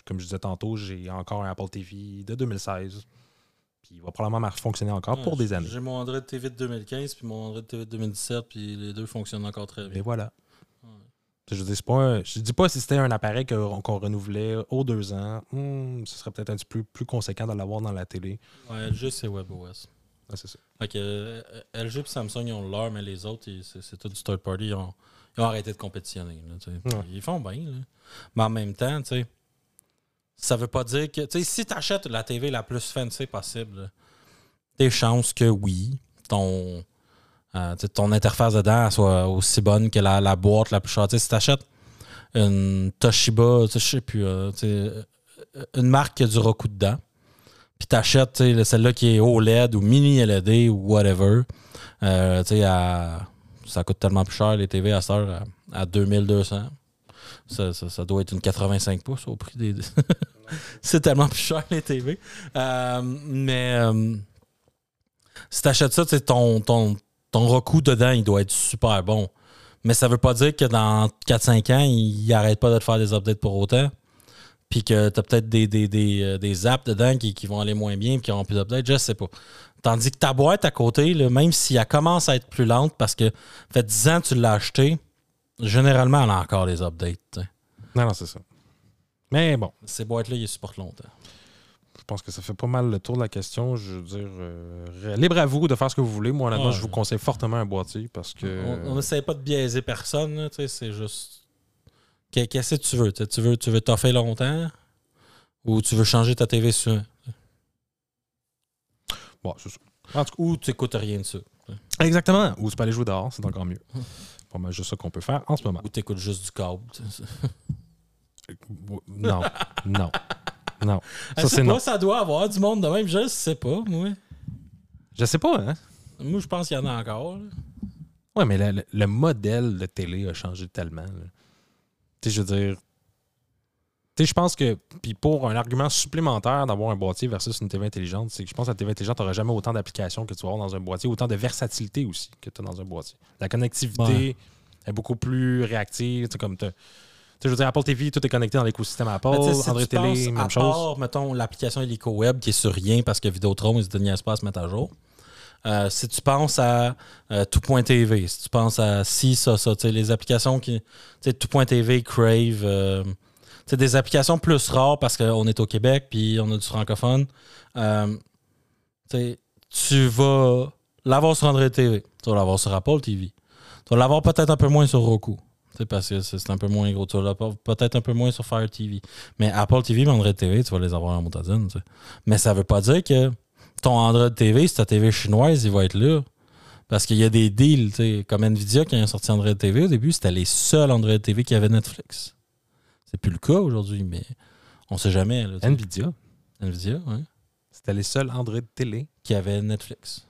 Comme je disais tantôt, j'ai encore un Apple TV de 2016. Puis il va probablement fonctionner encore pour des années. J'ai mon Android TV de 2015 puis mon Android TV de 2017, puis les deux fonctionnent encore très Et bien. voilà. Ouais. Je dire, c'est pas un- je dis pas si c'était un appareil qu'on renouvelait aux deux ans, hmm, ce serait peut-être un petit peu plus conséquent de l'avoir dans la télé. Ouais, LG, c'est WebOS. Ouais, c'est ça. Fait que LG et Samsung, ils ont leur, mais les autres, c'est tout du third party. Ils ont, ils ont arrêté de compétitionner. là. Ouais. Ils font bien. là. Mais en même temps, tu sais, ça veut pas dire que. Si tu achètes la TV la plus fancy possible, des chances que oui, ton, euh, ton interface dedans soit aussi bonne que la, la boîte la plus chère. Si tu achètes une Toshiba, je sais plus, euh, une marque qui a du Roku dedans, puis tu achètes celle-là qui est OLED ou mini LED ou whatever, euh, ça coûte tellement plus cher les TV à à, à 2200. Ça, doit être une 85 pouces au prix des. c'est tellement plus cher les TV. Euh, mais euh, si tu achètes ça, ton, ton, ton Roku dedans, il doit être super bon. Mais ça veut pas dire que dans 4-5 ans, il n'arrête pas de te faire des updates pour autant. Puis que tu as peut-être des, des, des, euh, des apps dedans qui, qui vont aller moins bien et qui n'auront plus d'updates, je sais pas. Tandis que ta boîte à côté, même si elle commence à être plus lente parce que fait 10 ans que tu l'as acheté, généralement, elle a encore des updates. Non, non, c'est ça. Mais bon, Ces boîtes-là, ils supportent longtemps. je pense que ça fait pas mal le tour de la question. Je veux dire, euh, libre à vous de faire ce que vous voulez. Moi, honnêtement, Ouais. je vous conseille fortement un boîtier parce que. On n'essaie pas de biaiser personne, là, tu sais, c'est juste. Qu'est- Qu'est-ce que tu veux? tu sais, Tu veux, tu veux toffer longtemps ou tu veux changer ta TV souvent? Bon, c'est ça. En tout Ou tu n'écoutes rien de ça? cas, exactement. Ou tu peux aller jouer dehors, c'est encore mieux. C'est pas mal juste ça qu'on peut faire en ce moment. Ou tu écoutes juste du câble? sais. Non, non, non. Ça, c'est non. ça doit avoir du monde de même, je sais pas, moi. Je sais pas, hein? Moi, je pense qu'il y en a encore. là. Ouais, mais le, le- le modèle de télé a changé tellement. là. Tu sais, je veux dire. Tu sais, je pense que. Puis pour un argument supplémentaire d'avoir un boîtier versus une TV intelligente, c'est que je pense que la TV intelligente n'aura jamais autant d'applications que tu vas avoir dans un boîtier, autant de versatilité aussi que tu as dans un boîtier. La connectivité Ouais. est beaucoup plus réactive. Tu comme tu sais, je veux dire, Apple TV, tout est connecté dans l'écosystème Apple. Si Android Télé, même à chose. part, mettons, l'application Helico Web qui est sur rien parce que Vidéotron, ils se donnent pas à se mettre à jour. Euh, si tu penses à euh, Tout.tv, si tu penses à si, ça, ça, tu sais, les applications qui. Tu sais, Tout.tv, Crave, euh, sais, des applications plus rares parce qu'on est au Québec puis on a du francophone. Euh, tu vas l'avoir sur Android TV, tu vas l'avoir sur Apple TV. Tu vas l'avoir peut-être un peu moins sur Roku. Parce que c'est c'est un peu moins gros. Tu vas l'avoir peut-être un peu moins sur Fire TV. Mais Apple TV Android TV, tu vas les avoir en montadine. Mais ça veut pas dire que ton Android TV, si ta TV chinoise, il va être là. Parce qu'il y a des deals, comme Nvidia qui a sorti Android TV au début, c'était les seuls Android TV qui avaient Netflix. C'est plus le cas aujourd'hui, mais on sait jamais. là. Nvidia, Nvidia, oui. c'était les seuls Android télé. Qui avait Netflix.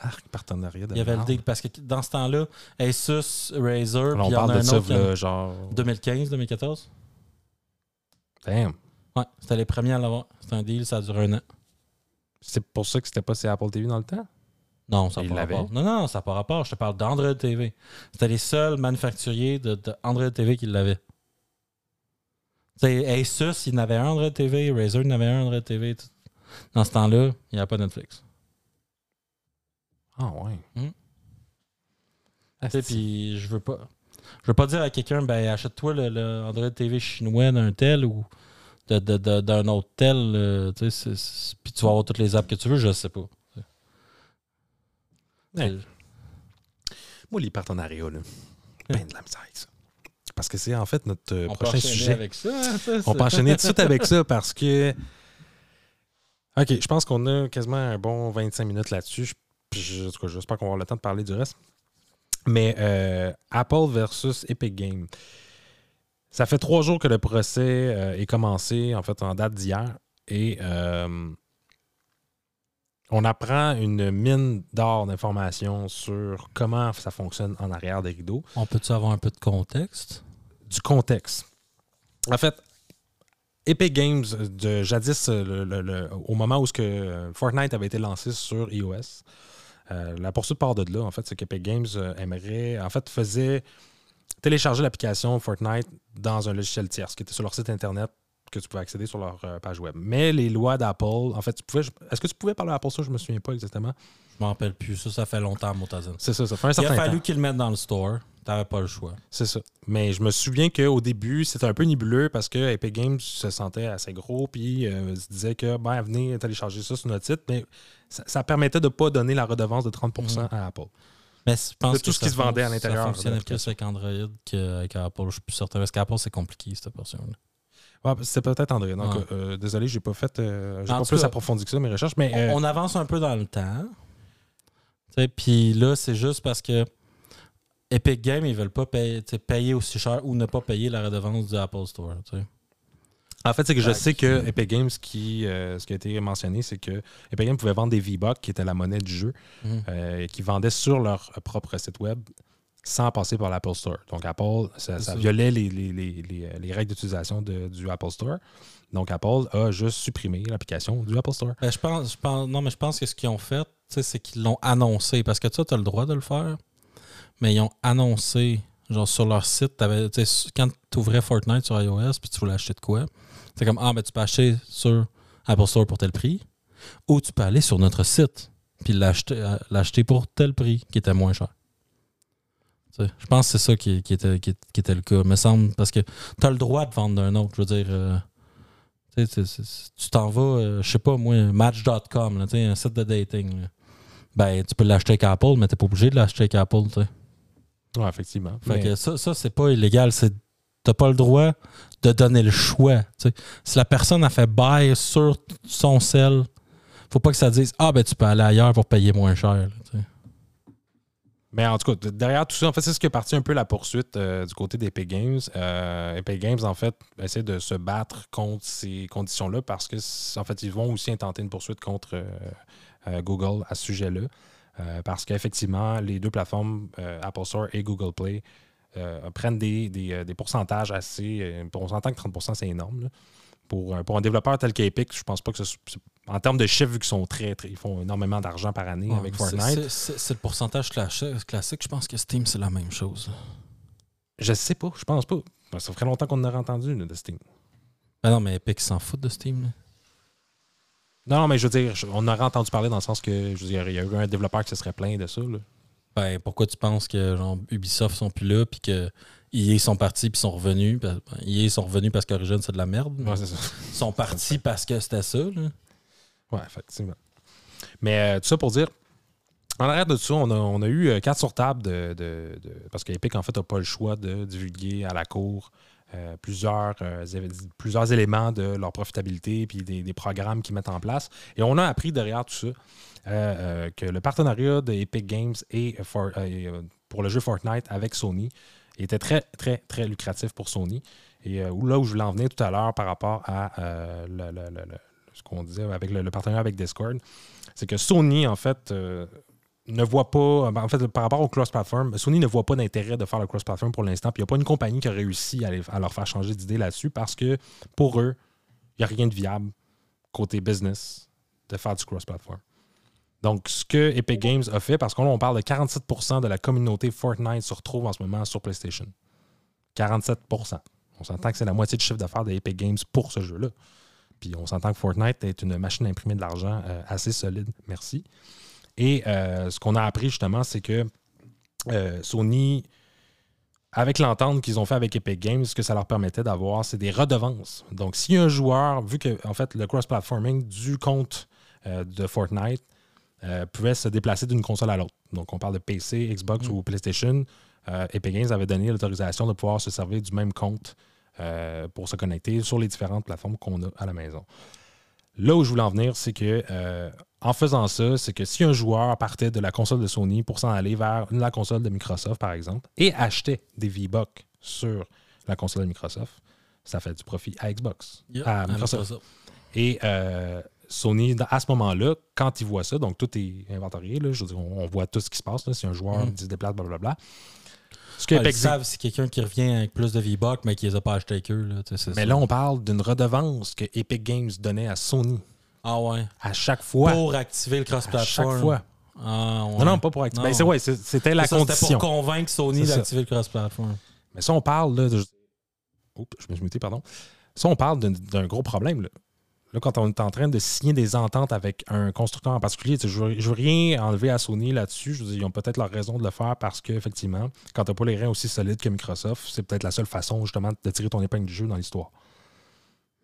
Arc, partenariat de Il y avait le deal parce que dans ce temps-là, Asus, Razer, puis On il y en parle a de un ça, autre. là, genre. 2015, 2014. Damn. Ouais, c'était les premiers à l'avoir. C'était un deal, ça a duré un an. C'est pour ça que c'était pas sur Apple TV dans le temps? Non, ça n'a pas rapport. Non, non, ça n'a pas rapport. Je te parle d'Android TV. C'était les seuls manufacturiers de, de Android TV qui l'avaient. Asus, il n'avait un Android TV, Razer, il n'avait un Android TV. Dans ce temps-là, il n'y avait pas Netflix. Ah ouais. Tu sais, c'est- puis je veux pas. Je veux pas dire à quelqu'un, ben achète-toi le, le Android TV chinois d'un tel ou de- de- de- d'un autre tel. euh, puis tu vas avoir toutes les apps que tu veux, je sais pas. Ouais. Moi, les partenariats, là, ben de la misère avec ça. Parce que c'est en fait notre euh, On peut prochain enchaîner sujet. avec ça. hein, ça, On peut enchaîner tout de suite avec ça parce que. OK, je pense qu'on a quasiment un bon 25 minutes là-dessus. Je- en tout cas, J'espère qu'on va avoir le temps de parler du reste. Mais euh, Apple versus Epic Games. Ça fait trois jours que le procès euh, est commencé, en fait, en date d'hier. Et euh, on apprend une mine d'or d'informations sur comment ça fonctionne en arrière des rideaux. On peut-tu avoir un peu de contexte? Du contexte. En fait, Epic Games, de jadis, le- le- le- au moment où ce que Fortnite avait été lancé sur iOS, euh, la poursuite part de là, en fait, c'est qu'Epic Games euh, aimerait, en fait, faisait télécharger l'application Fortnite dans un logiciel tierce qui était sur leur site internet que tu pouvais accéder sur leur euh, page web. Mais les lois d'Apple, en fait, tu pouvais, est-ce que tu pouvais parler à Apple? Ça Je me souviens pas exactement. Je m'en rappelle plus. Ça, ça fait longtemps, Motazin. C'est ça, ça fait un Il certain a temps. fallu qu'ils le mettent dans le store. T'avais pas le choix. C'est ça. Mais je me souviens qu'au début, c'était un peu nébuleux parce que Epic Games se sentait assez gros, puis euh, se disait que, ben, venez télécharger ça sur notre site, mais ça, ça permettait de ne pas donner la redevance de 30% Mhm. à Apple. Mais je pense De tout que ce qui se vendait à l'intérieur Ça fonctionnait plus avec Android qu'avec Apple. Je suis plus certain. Parce qu'Apple, c'est compliqué, cette portion-là. Ouais, c'était peut-être André. Donc, Ouais. euh, désolé, j'ai pas fait. euh, j'ai pas plus cas, approfondi que ça mes recherches, mais. On- euh, On avance un peu dans le temps. Puis là, c'est juste parce que Epic Games, ils veulent pas payer, payer aussi cher ou ne pas payer la redevance du Apple Store. En fait, c'est que je Fait sais que- que Epic Games, qui, euh, ce qui a été mentionné, c'est que Epic Games pouvait vendre des V-Bucks, qui était la monnaie du jeu, euh, qui vendaient sur leur propre site web sans passer par l'Apple Store. Donc, Apple, ça, violait les, les- les- les- les règles d'utilisation de- du Apple Store. Donc, Apple a juste supprimé l'application du Apple Store. Ben, je pense, je pense, non, mais je pense que ce qu'ils ont fait, c'est qu'ils l'ont annoncé. Parce que tu as le droit de le faire, mais ils ont annoncé, genre sur leur site, quand tu ouvrais Fortnite sur iOS puis tu voulais acheter de quoi, c'est comme Ah, ben tu peux acheter sur Apple Store pour tel prix, ou tu peux aller sur notre site puis l'acheter euh, l'acheter pour tel prix qui était moins cher. Tu je pense que c'est ça qui, qui était, qui, qui était le cas, me semble, parce que tu as le droit de vendre d'un autre. Je veux dire, euh, tu tu t'en vas, euh, je sais pas moi, match.com, là, tu un site de dating. là. Ben, tu peux l'acheter avec Apple, mais t'es pas obligé de l'acheter avec Apple. tu sais. Oui, effectivement. Fait Mais- que ça, ça c'est pas illégal. C'est t'as pas le droit de donner le choix. tu. Si la personne a fait buy sur son sel, faut pas que ça dise Ah ben tu peux aller ailleurs pour payer moins cher. là, tu. Mais en tout cas, derrière tout ça, en fait, c'est ce qui est parti un peu la poursuite euh, du côté d'Epic Games. Euh, Epic Games, en fait, essaie de se battre contre ces conditions-là parce que, en fait, ils vont aussi intenter une poursuite contre euh, euh, Google à ce sujet-là. Parce qu'effectivement, les deux plateformes, Apple Store et Google Play, prennent des, des, des pourcentages assez. on s'entend que 30 c'est énorme. Pour, un- pour un développeur tel qu'Epic, je pense pas que ce En termes de chiffres, vu qu'ils sont très, très. Ils font énormément d'argent par année Ouais, avec Fortnite. c'est- le pourcentage classi- classique. Je pense que Steam, c'est la même chose. Je sais pas, je pense pas. Ben, Ça ferait longtemps qu'on en aurait entendu là, de Steam. Ben non, mais Epic s'en fout de Steam. là. Non, non, mais je veux dire, on aurait entendu parler dans le sens que je veux dire, il y a eu un développeur qui se serait plaint de ça. Là. Ben, pourquoi tu penses que genre, Ubisoft sont plus là puis que EA sont partis puis sont revenus? Ben, EA sont revenus parce qu'Origin, c'est de la merde. Ouais, c'est ça. Ils sont partis parce que c'était ça. Là. Ouais, effectivement. Mais euh, tout ça pour dire, en arrière de ça, on a, on a eu euh, quatre sur table de, de- de- parce qu'Epic, en fait, n'a pas le choix de divulguer à la cour euh, plusieurs, euh, éléments de leur profitabilité puis des, des programmes qu'ils mettent en place. Et on a appris derrière tout ça euh, que le partenariat de Epic Games et For- pour le jeu Fortnite avec Sony était très, très, très lucratif pour Sony. Et euh, là où je voulais en venir tout à l'heure par rapport à euh, ce qu'on disait avec le, partenariat avec Discord, c'est que Sony, en fait, euh, ne voit pas, en fait, par rapport au cross-platform, Sony ne voit pas d'intérêt de faire le cross-platform pour l'instant. Puis il n'y a pas une compagnie qui a réussi à, à leur faire changer d'idée là-dessus parce que pour eux, il n'y a rien de viable côté business de faire du cross-platform. Donc, ce que Epic Games a fait, parce qu'on on parle de 47% de la communauté Fortnite se retrouve en ce moment sur PlayStation. 47%. On s'entend que c'est la moitié du chiffre d'affaires de Epic Games pour ce jeu-là. Puis on s'entend que Fortnite est une machine à imprimer de l'argent euh, assez solide. Merci. Et euh, ce qu'on a appris justement, c'est que euh, Sony, avec l'entente qu'ils ont fait avec Epic Games, ce que ça leur permettait d'avoir, c'est des redevances. Donc, si un joueur, vu que en fait le cross-platforming du compte de Fortnite euh, pouvait se déplacer d'une console à l'autre. Donc, on parle de PC, Xbox Mm. ou PlayStation. euh, Epic Games avait donné l'autorisation de pouvoir se servir du même compte euh, pour se connecter sur les différentes plateformes qu'on a à la maison. Là où je voulais en venir, c'est que euh, en faisant ça, c'est que si un joueur partait de la console de Sony pour s'en aller vers la console de Microsoft, par exemple, et achetait des V-Bucks sur la console de Microsoft, ça fait du profit à Xbox, Yeah, à. Microsoft. Et euh, Sony, à ce moment-là, quand ils voient ça, donc tout est inventorié, là, je veux dire, on, voit tout ce qui se passe. Si un joueur Mhm. se déplace, blablabla. Ce que Ah, Epic savent si quelqu'un qui revient avec plus de V-Bucks, mais qui les a pas achetés avec eux. Là, c'est mais ça. là, on parle d'une redevance que Epic Games donnait à Sony Ah ouais. à chaque fois. Pour activer le à cross-platform. chaque fois. Ah, ouais. Non, non, pas pour activer. Ben, c'est ouais, c'est- c'était la C'est ça, C'était condition. pour convaincre Sony C'est d'activer le cross-platform. Mais ça, on parle là, de. Oups, je me suis muté, pardon. Ça, on parle d'un- d'un gros problème. Là. Là, quand on est en train de signer des ententes avec un constructeur en particulier, je je veux rien enlever à Sony là-dessus. Ils ont peut-être leur raison de le faire parce qu'effectivement, quand tu n'as pas les reins aussi solides que Microsoft, c'est peut-être la seule façon justement de tirer ton épingle du jeu dans l'histoire.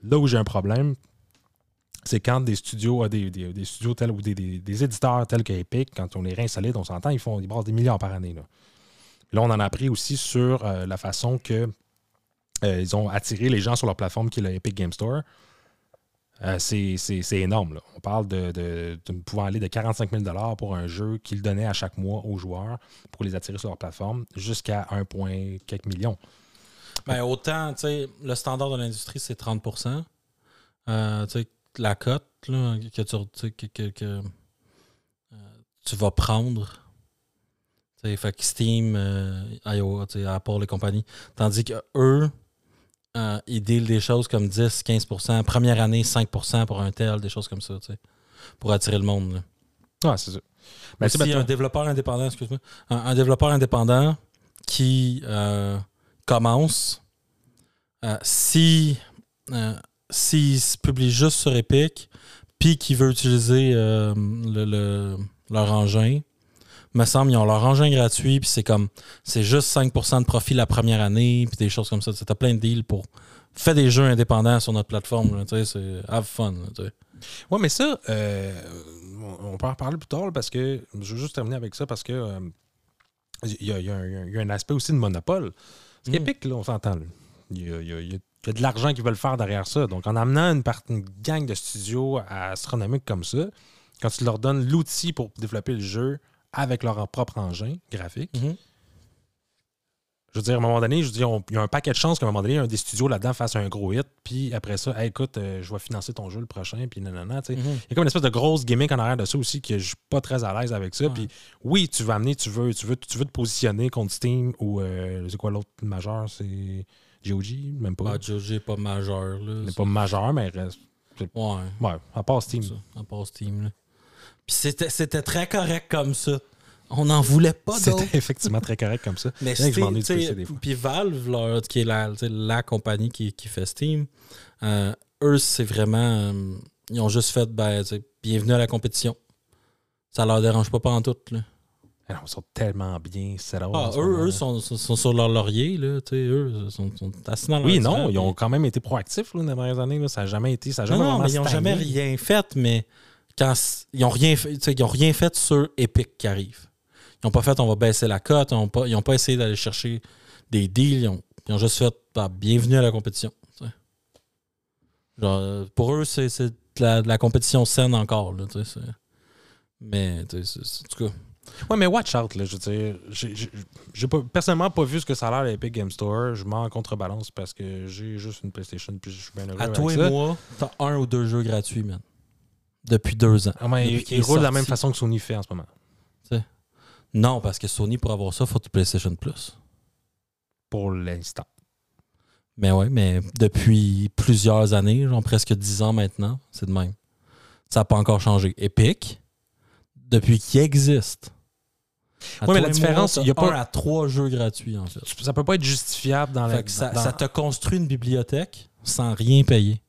Là où j'ai un problème, c'est quand des studios, euh, des, des- studios tels ou des éditeurs tels que Epic, quand on les reins solides, on s'entend, ils font ils brassent des milliards par année. Là, Là, on en a appris aussi sur euh, la façon que euh, ils ont attiré les gens sur leur plateforme qui est le Epic Game Store. Euh, c'est énorme. là. On parle de, de, pouvant aller de 45 000 pour un jeu qu'ils donnaient à chaque mois aux joueurs pour les attirer sur leur plateforme jusqu'à 1, point quelques millions. Ben, autant, tu sais, le standard de l'industrie, c'est 30 Euh, tu sais, la cote là, que, tu, que, que- euh, tu vas prendre. Tu fait que Steam, euh, IO, tu sais, Apple et compagnie. Tandis que eux, euh, ils dealent des choses comme 10-15% Première année, 5% pour un tel, des choses comme ça, tu sais, pour attirer le monde. là. Ah, c'est ça. Ben, Mais c'est si un développeur indépendant, excuse-moi, un, un développeur indépendant qui euh, commence, euh, si euh, s'il se publie juste sur Epic, puis qui veut utiliser le, le- leur engin, me semble ils ont leur engin gratuit, puis c'est comme c'est juste 5% de profit la première année, puis des choses comme ça. Tu as plein de deals pour faire des jeux indépendants sur notre plateforme. tu sais, c'est have fun. là, tu sais. Oui, mais ça, euh, on peut en reparler plus tard là, parce que je veux juste terminer avec ça parce que euh, il y, a, y un- il y a un aspect aussi de monopole. C'est Mm. épique, là, on s'entend. Il y a, y a- il y a de l'argent qu'ils veulent faire derrière ça. Donc, en amenant une, part- une gang de studios astronomiques comme ça, quand tu leur donnes l'outil pour développer le jeu avec leur propre engin graphique, Mhm. je veux dire, à un moment donné, je veux dire, on- il y a un paquet de chances qu'à un moment donné, un des studios là-dedans fasse un gros hit, puis après ça, Hey, écoute, euh, je vais financer ton jeu le prochain, puis nanana, tu sais. Mhm. Il y a comme une espèce de grosse gimmick en arrière de ça aussi que je suis pas très à l'aise avec ça. Ouais. Puis oui, tu veux amener, tu veux, tu veux, tu veux te positionner contre Steam ou euh, c'est quoi l'autre majeur, c'est GOG, même pas. Ah, Joji est pas majeur. Là, ça. pas majeur, mais reste. Ouais. Ouais, à part Steam. Ça, à part Steam. Là. Puis c'était, très correct comme ça. On n'en voulait pas d'autres. C'était effectivement très correct comme ça. Mais C'est. Puis Valve, qui est la, la compagnie qui, qui fait Steam, euh, eux, c'est vraiment. euh, ils ont juste fait ben, bienvenue à la compétition. Ça leur dérange pas, pas en tout. Là. Ah non, ils sont tellement bien Ah, eux, eux sont, sont- sont sur leur laurier. Là, eux sont, sont assis dans leur Oui, non, ils ont quand même été proactifs là, dans les dernières années. là. Ça n'a jamais été. Ça a Non, jamais non, vraiment mais ils n'ont jamais rien fait, mais quand ils ont rien ils ont rien fait sur Epic qui arrive. Ils n'ont pas fait on va baisser la cote, ils n'ont pas, essayé d'aller chercher des deals, ils ont, ils ont juste fait bah, bienvenue à la compétition. Genre, pour eux, c'est de la, compétition saine encore. Là, mais tu sais, en tout cas. Ouais, mais watch out, là. Je veux dire, j'ai- personnellement pas vu ce que ça a l'air à l'Epic Game Store. Je m'en contrebalance parce que j'ai juste une PlayStation puis je suis bien heureux À avec toi et ça. moi, t'as un ou deux jeux gratuits, man. Depuis deux ans. Ah, mais Depuis il, roule de la même façon que Sony fait en ce moment. Non, parce que Sony, pour avoir ça, faut du PlayStation Plus. Pour l'instant. Mais ouais, mais depuis plusieurs années, genre presque dix ans maintenant, c'est de même. Ça n'a pas encore changé. Epic, depuis qu'il existe. À Ouais, mais la différence, il y a pas- un à trois jeux gratuits, en fait. Ça peut pas être justifiable dans la. Fait que ça, dans- ça te construit une bibliothèque sans rien payer.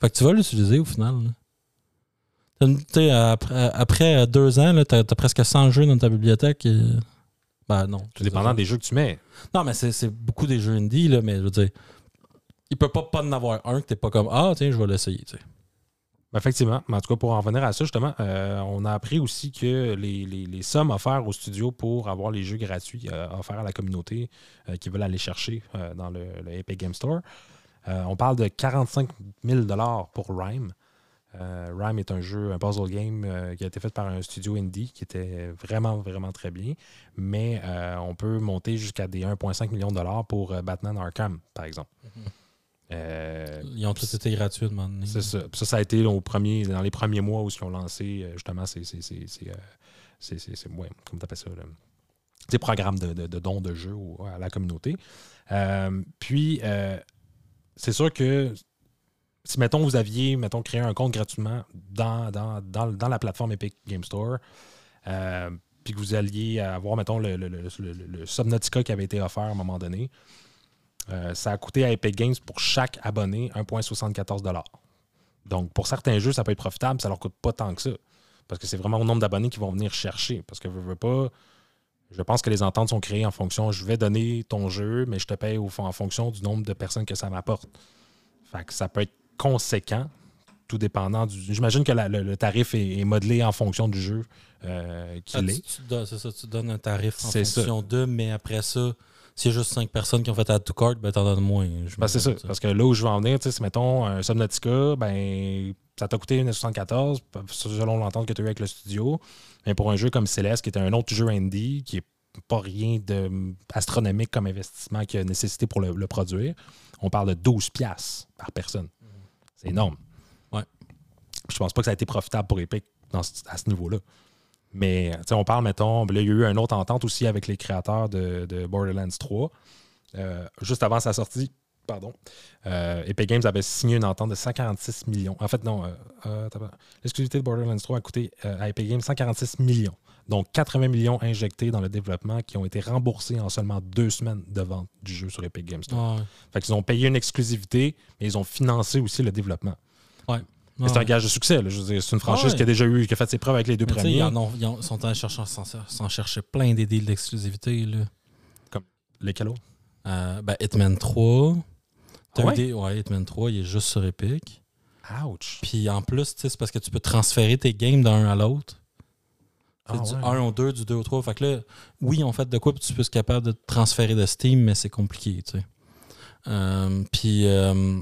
Fait que tu vas l'utiliser au final. là. T'as une- tu sais, après, après deux ans, tu as, presque 100 jeux dans ta bibliothèque. et- Ben non. Tout dépendant des jeux que tu mets. Non, mais c'est beaucoup des jeux indie, là, mais je veux dire, il peut pas pas en avoir un que t'es pas comme Ah, tiens, je vais l'essayer. Effectivement. Mais en tout cas, pour en revenir à ça, justement, euh, on a appris aussi que les, les- les sommes offertes au studio pour avoir les jeux gratuits euh, offerts à la communauté euh, qui veulent aller chercher euh, dans le, le Epic Game Store, euh, on parle de 45 000 pour Rhyme. Euh, Rime est un jeu, un puzzle game euh, qui a été fait par un studio indie qui était vraiment, vraiment très bien. Mais euh, on peut monter jusqu'à des 1,5 millions de dollars pour euh, Batman Arkham, par exemple. Euh, Ils ont tous été gratuits c'est ça. Ça, ça a été au premier, dans les premiers mois où ils ont lancé justement ces, ces, ces, ces, euh, ces- ces- ces- ouais, comment t'appelles ça, là? ces programmes de, de- de dons de jeux à la communauté. Puis, c'est sûr que si, mettons, vous aviez, mettons, créé un compte gratuitement dans, dans, dans, dans la plateforme Epic Game Store, euh, puis que vous alliez avoir, mettons, le, le, le- le- Subnautica qui avait été offert à un moment donné, euh, ça a coûté à Epic Games pour chaque abonné 1,74 Donc, pour certains jeux, ça peut être profitable, ça leur coûte pas tant que ça. Parce que c'est vraiment au nombre d'abonnés qui vont venir chercher. Parce que je veux pas. Je pense que les ententes sont créées en fonction. Je vais donner ton jeu, mais je te paye au, en fonction du nombre de personnes que ça m'apporte. Fait que ça peut être conséquent, tout dépendant du. J'imagine que la- le, le tarif est, est modelé en fonction du jeu euh, Ah, qu'il tu, est. tu donnes- c'est ça, tu donnes un tarif en fonction de, mais après ça, s'il y a juste 5 personnes qui ont fait add to cart, ben t'en donnes moins. Ben, c'est ça. Parce que là où je veux en venir, si mettons un Subnautica, ben ça t'a coûté 1,74 selon l'entente que tu as eu avec le studio. Mais pour un jeu comme Céleste, qui est un autre jeu indie, qui est pas rien de astronomique comme investissement qu'il a nécessité pour le, le produire, on parle de 12 piastres par personne. C'est énorme. Ouais. Je pense pas que ça a été profitable pour Epic dans ce- à ce niveau-là. Mais on parle, mettons, là, il y a eu une autre entente aussi avec les créateurs de, de Borderlands 3. Euh, juste avant sa sortie, pardon, euh, Epic Games avait signé une entente de 146 millions. En fait, non, euh, l'exclusivité de Borderlands 3 a coûté à Epic Games 146 millions. Donc 80 millions injectés dans le développement qui ont été remboursés en seulement deux semaines de vente du jeu sur Epic Games Store. Ouais. Fait qu'ils ont payé une exclusivité, mais ils ont financé aussi le développement. Ouais. C'est un gage de succès. là. Je veux dire, c'est une franchise ouais. qui a déjà eu, qui a fait ses preuves avec les deux Mais premiers. Ils, en ont- ils ont- sont allés chercher, s'en chercher plein des deals d'exclusivité. Là. Lesquels autres? Euh, ben, Hitman 3. T'as Ah ouais? des- ouais, Hitman 3, il est juste sur Epic. Ouch! Puis en plus, c'est parce que tu peux transférer tes games d'un à l'autre. Ah du ouais. 1 au 2, du 2 au 3. Fait que là, oui, on fait de quoi, tu peux être capable de transférer de Steam, mais c'est compliqué, tu sais. Euh, puis, euh,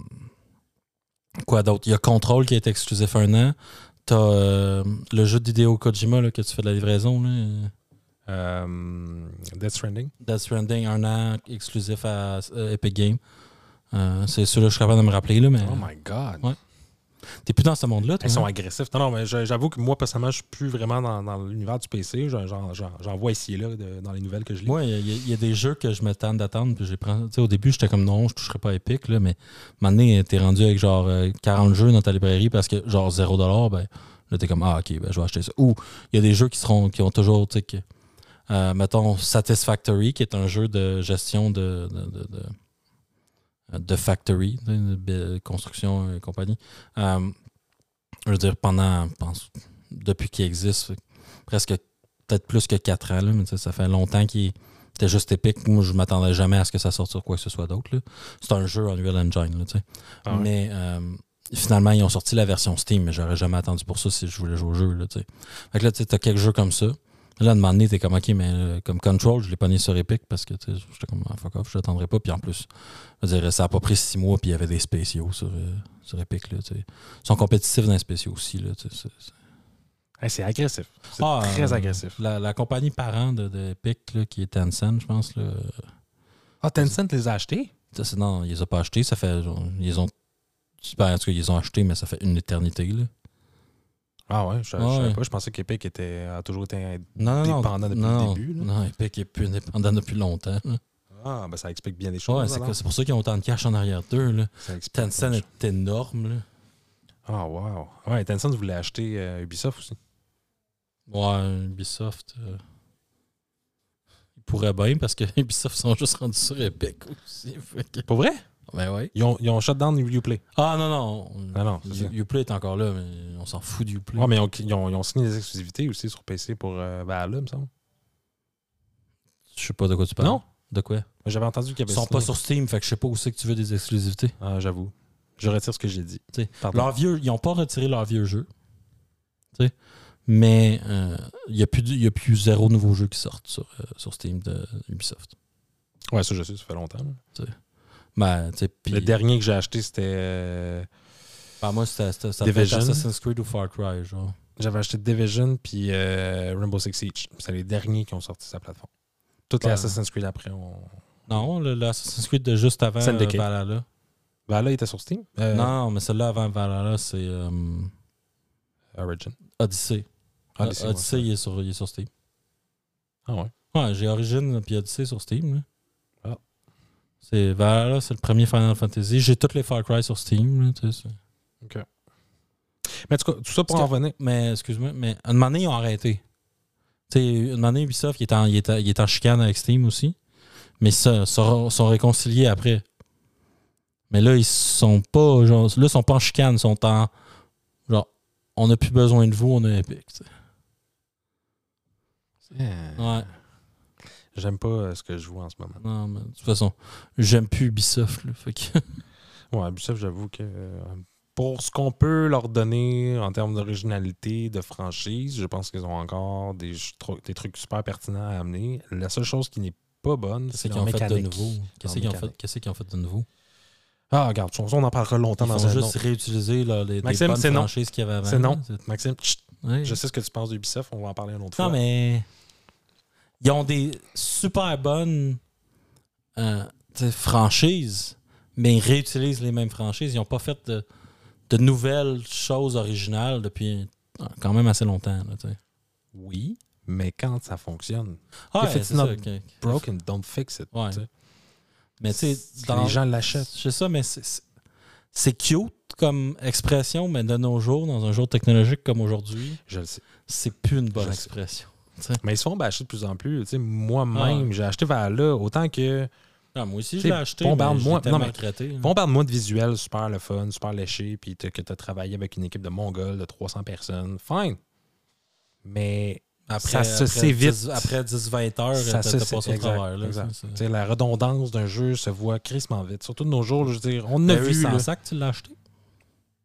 quoi d'autre? Il y a Control qui est exclusif un an. T'as euh, le jeu d'Hideo Kojima là, que tu fais de la livraison, là. Death Stranding? Death Stranding, un an exclusif à Epic Games. C'est celui-là que je suis capable de me rappeler, là, mais Oh my God! Ouais. T'es plus dans ce monde-là, toi. Ils sont hein? agressifs. Non, non, mais j'avoue que moi, personnellement, je suis plus vraiment dans, dans l'univers du PC. J'en- vois ici et là de- dans les nouvelles que je lis. Moi, il y, a- il y a des jeux que je me tente d'attendre. Au début, j'étais comme non, je toucherai pas Epic, là, mais maintenant, t'es rendu avec genre euh, 40 jeux dans ta librairie parce que genre 0$, ben là, t'es comme ah, ok, ben, je vais acheter ça. Ou il y a des jeux qui seront qui ont toujours, tu sais, euh, mettons Satisfactory, qui est un jeu de gestion de, de, de, de- de factory, de, construction et compagnie. Euh, je veux dire, pendant, je pense, depuis qu'il existe, presque peut-être plus que 4 ans, là, mais ça fait longtemps qu'il était juste épique. Moi, je m'attendais jamais à ce que ça sorte sur quoi que ce soit d'autre. C'est un jeu Unreal Engine, là. Ah ouais. Mais euh, finalement, ils ont sorti la version Steam, mais j'aurais jamais attendu pour ça si je voulais jouer au jeu. Là, fait que là, tu t'as quelques jeux comme ça. Là, à un moment donné, t'es comme, OK, mais euh, comme Control, je l'ai pas mis sur Epic parce que j'étais comme, ah, fuck off, je l'attendrai pas. Puis en plus, je veux dire, ça a pas pris six mois, puis il y avait des spéciaux sur, euh, sur Epic. Là. Ils sont compétitifs dans les spéciaux aussi. Là, c'est- c'est- Hey, agressif. C'est Ah, très euh, agressif. La, la compagnie parent de, de Epic, là, qui est Tencent, je pense, là, Ah, Tencent les a achetés? non, ils les ont pas achetés. Ça fait, genre, ils ont, ben, en tout cas, ils les ont achetés, mais ça fait une éternité. Là. Ah ouais, je, savais pas. Je pensais qu'Epic était, a toujours été un- Non, non, Dépendant non. depuis non, le début, là. Non, Epic est plus indépendant depuis longtemps. là. Ah, ben ça explique bien les choses. Ouais, c'est pour ça qu'ils ont autant de cash en arrière d'eux. là. Tencent est énorme. Là. Ah, wow. Ouais, Tencent voulait acheter euh, Ubisoft aussi. Ouais, Ubisoft. euh, Ils pourraient bien parce que Ubisoft sont juste rendus sur Epic aussi. que- Pour vrai? Ben ouais. Ils ont, ils ont shut down Uplay. Ah non, non. Ah non, c'est ça. U- Uplay est encore là, mais on s'en fout du Uplay. Ouais, mais ils ont, ils ont- ils ont signé des exclusivités aussi sur PC pour euh, Valhalla, me semble. Je sais pas de quoi tu parles. Non? De quoi? J'avais entendu qu'il y Ils sont signé. pas sur Steam, fait que je sais pas où c'est que tu veux des exclusivités. Ah, j'avoue. Je retire ce que j'ai dit. T'sais, Pardon. Leurs vieux, ils ont pas retiré leurs vieux jeux. Mais euh, il n'y a, plus zéro nouveau jeu qui sortent sur, euh, sur Steam de Ubisoft. Ouais, ça, je sais, ça fait longtemps. là. Ben, Le dernier que j'ai acheté, c'était. euh, Bah, moi, c'était. Assassin's Creed ou Far Cry, genre. J'avais acheté Division puis euh, Rainbow Six Siege. C'est les derniers qui ont sorti sa plateforme. Toutes les Ouais. Assassin's Creed après, on... Non, le, le Assassin's Creed de juste avant euh. Valhalla. Ben il était sur Steam? Euh, Non, mais celle-là avant Valhalla, c'est euh, Origin. Odyssey. Odyssey, Odyssey, ouais. il, est sur, il est sur Steam. Ah ouais. Ouais, j'ai Origin puis Odyssey sur Steam. là. C'est Valhalla, c'est le premier Final Fantasy. J'ai toutes les Far Cry sur Steam. là, tu sais, c'est- Mais en tout cas, tout ça pour en revenir. Mais excuse-moi, mais à un moment donné, ils ont arrêté. Tu sais, une moment donné, Ubisoft, il est, en, il, est, il est en chicane avec Steam aussi. Mais ça, sont, sont réconciliés après. Mais là, ils sont pas. Genre, là, ils sont pas en chicane, ils sont en. Genre, on n'a plus besoin de vous, on est Epic. tu sais. Ouais. J'aime pas euh, ce que je vois en ce moment. Non, mais de toute façon, j'aime plus Ubisoft. Là, fait que- Ouais, Ubisoft, j'avoue que euh, pour ce qu'on peut leur donner en termes d'originalité, de franchise, je pense qu'ils ont encore des, des trucs super pertinents à amener. La seule chose qui n'est pas bonne, c'est qu'ils ont fait de nouveau? Qu'est-ce qu'ils ont, fait- ont fait de nouveau? Ah, regarde, on en parlera longtemps Ils dans un juste autre. réutiliser là, les, Maxime, des bonnes non. franchises qu'il y avait avant. C'est non. Maxime, Ouais. je sais ce que tu penses d'Ubisoft, on va en parler une autre Non, fois. mais ils ont des super bonnes euh, franchises, mais ils réutilisent les mêmes franchises. Ils n'ont pas fait de, de nouvelles choses originales depuis euh, quand même assez longtemps. Là. Oui, mais quand ça fonctionne, Ah, If ouais, it's c'est not ça, ok. broken, don't fix it. Ouais. Mais tu dans- Les gens l'achètent. Sais ça, mais c'est- c'est c'est cute comme expression, mais de nos jours, dans un jour technologique comme aujourd'hui, Je le sais. c'est plus une bonne Je sais. Mais ils se font bâcher de plus en plus. Moi-même, j'ai acheté Valhalla autant que. Ah, moi aussi, je l'ai acheté, bombarde-moi- non, là. De moi de visuel, super le fun, super léché, puis que tu as travaillé avec une équipe de Mongols de 300 personnes. Fine. Mais ça se sait vite. 10 après 10-20 heures, Ça se passé au exact, travers. Là, exact. ça, ça. La redondance d'un jeu se voit crissement vite. Surtout de nos jours, je veux dire, on a Barry vu. là. Sansac, tu l'as acheté.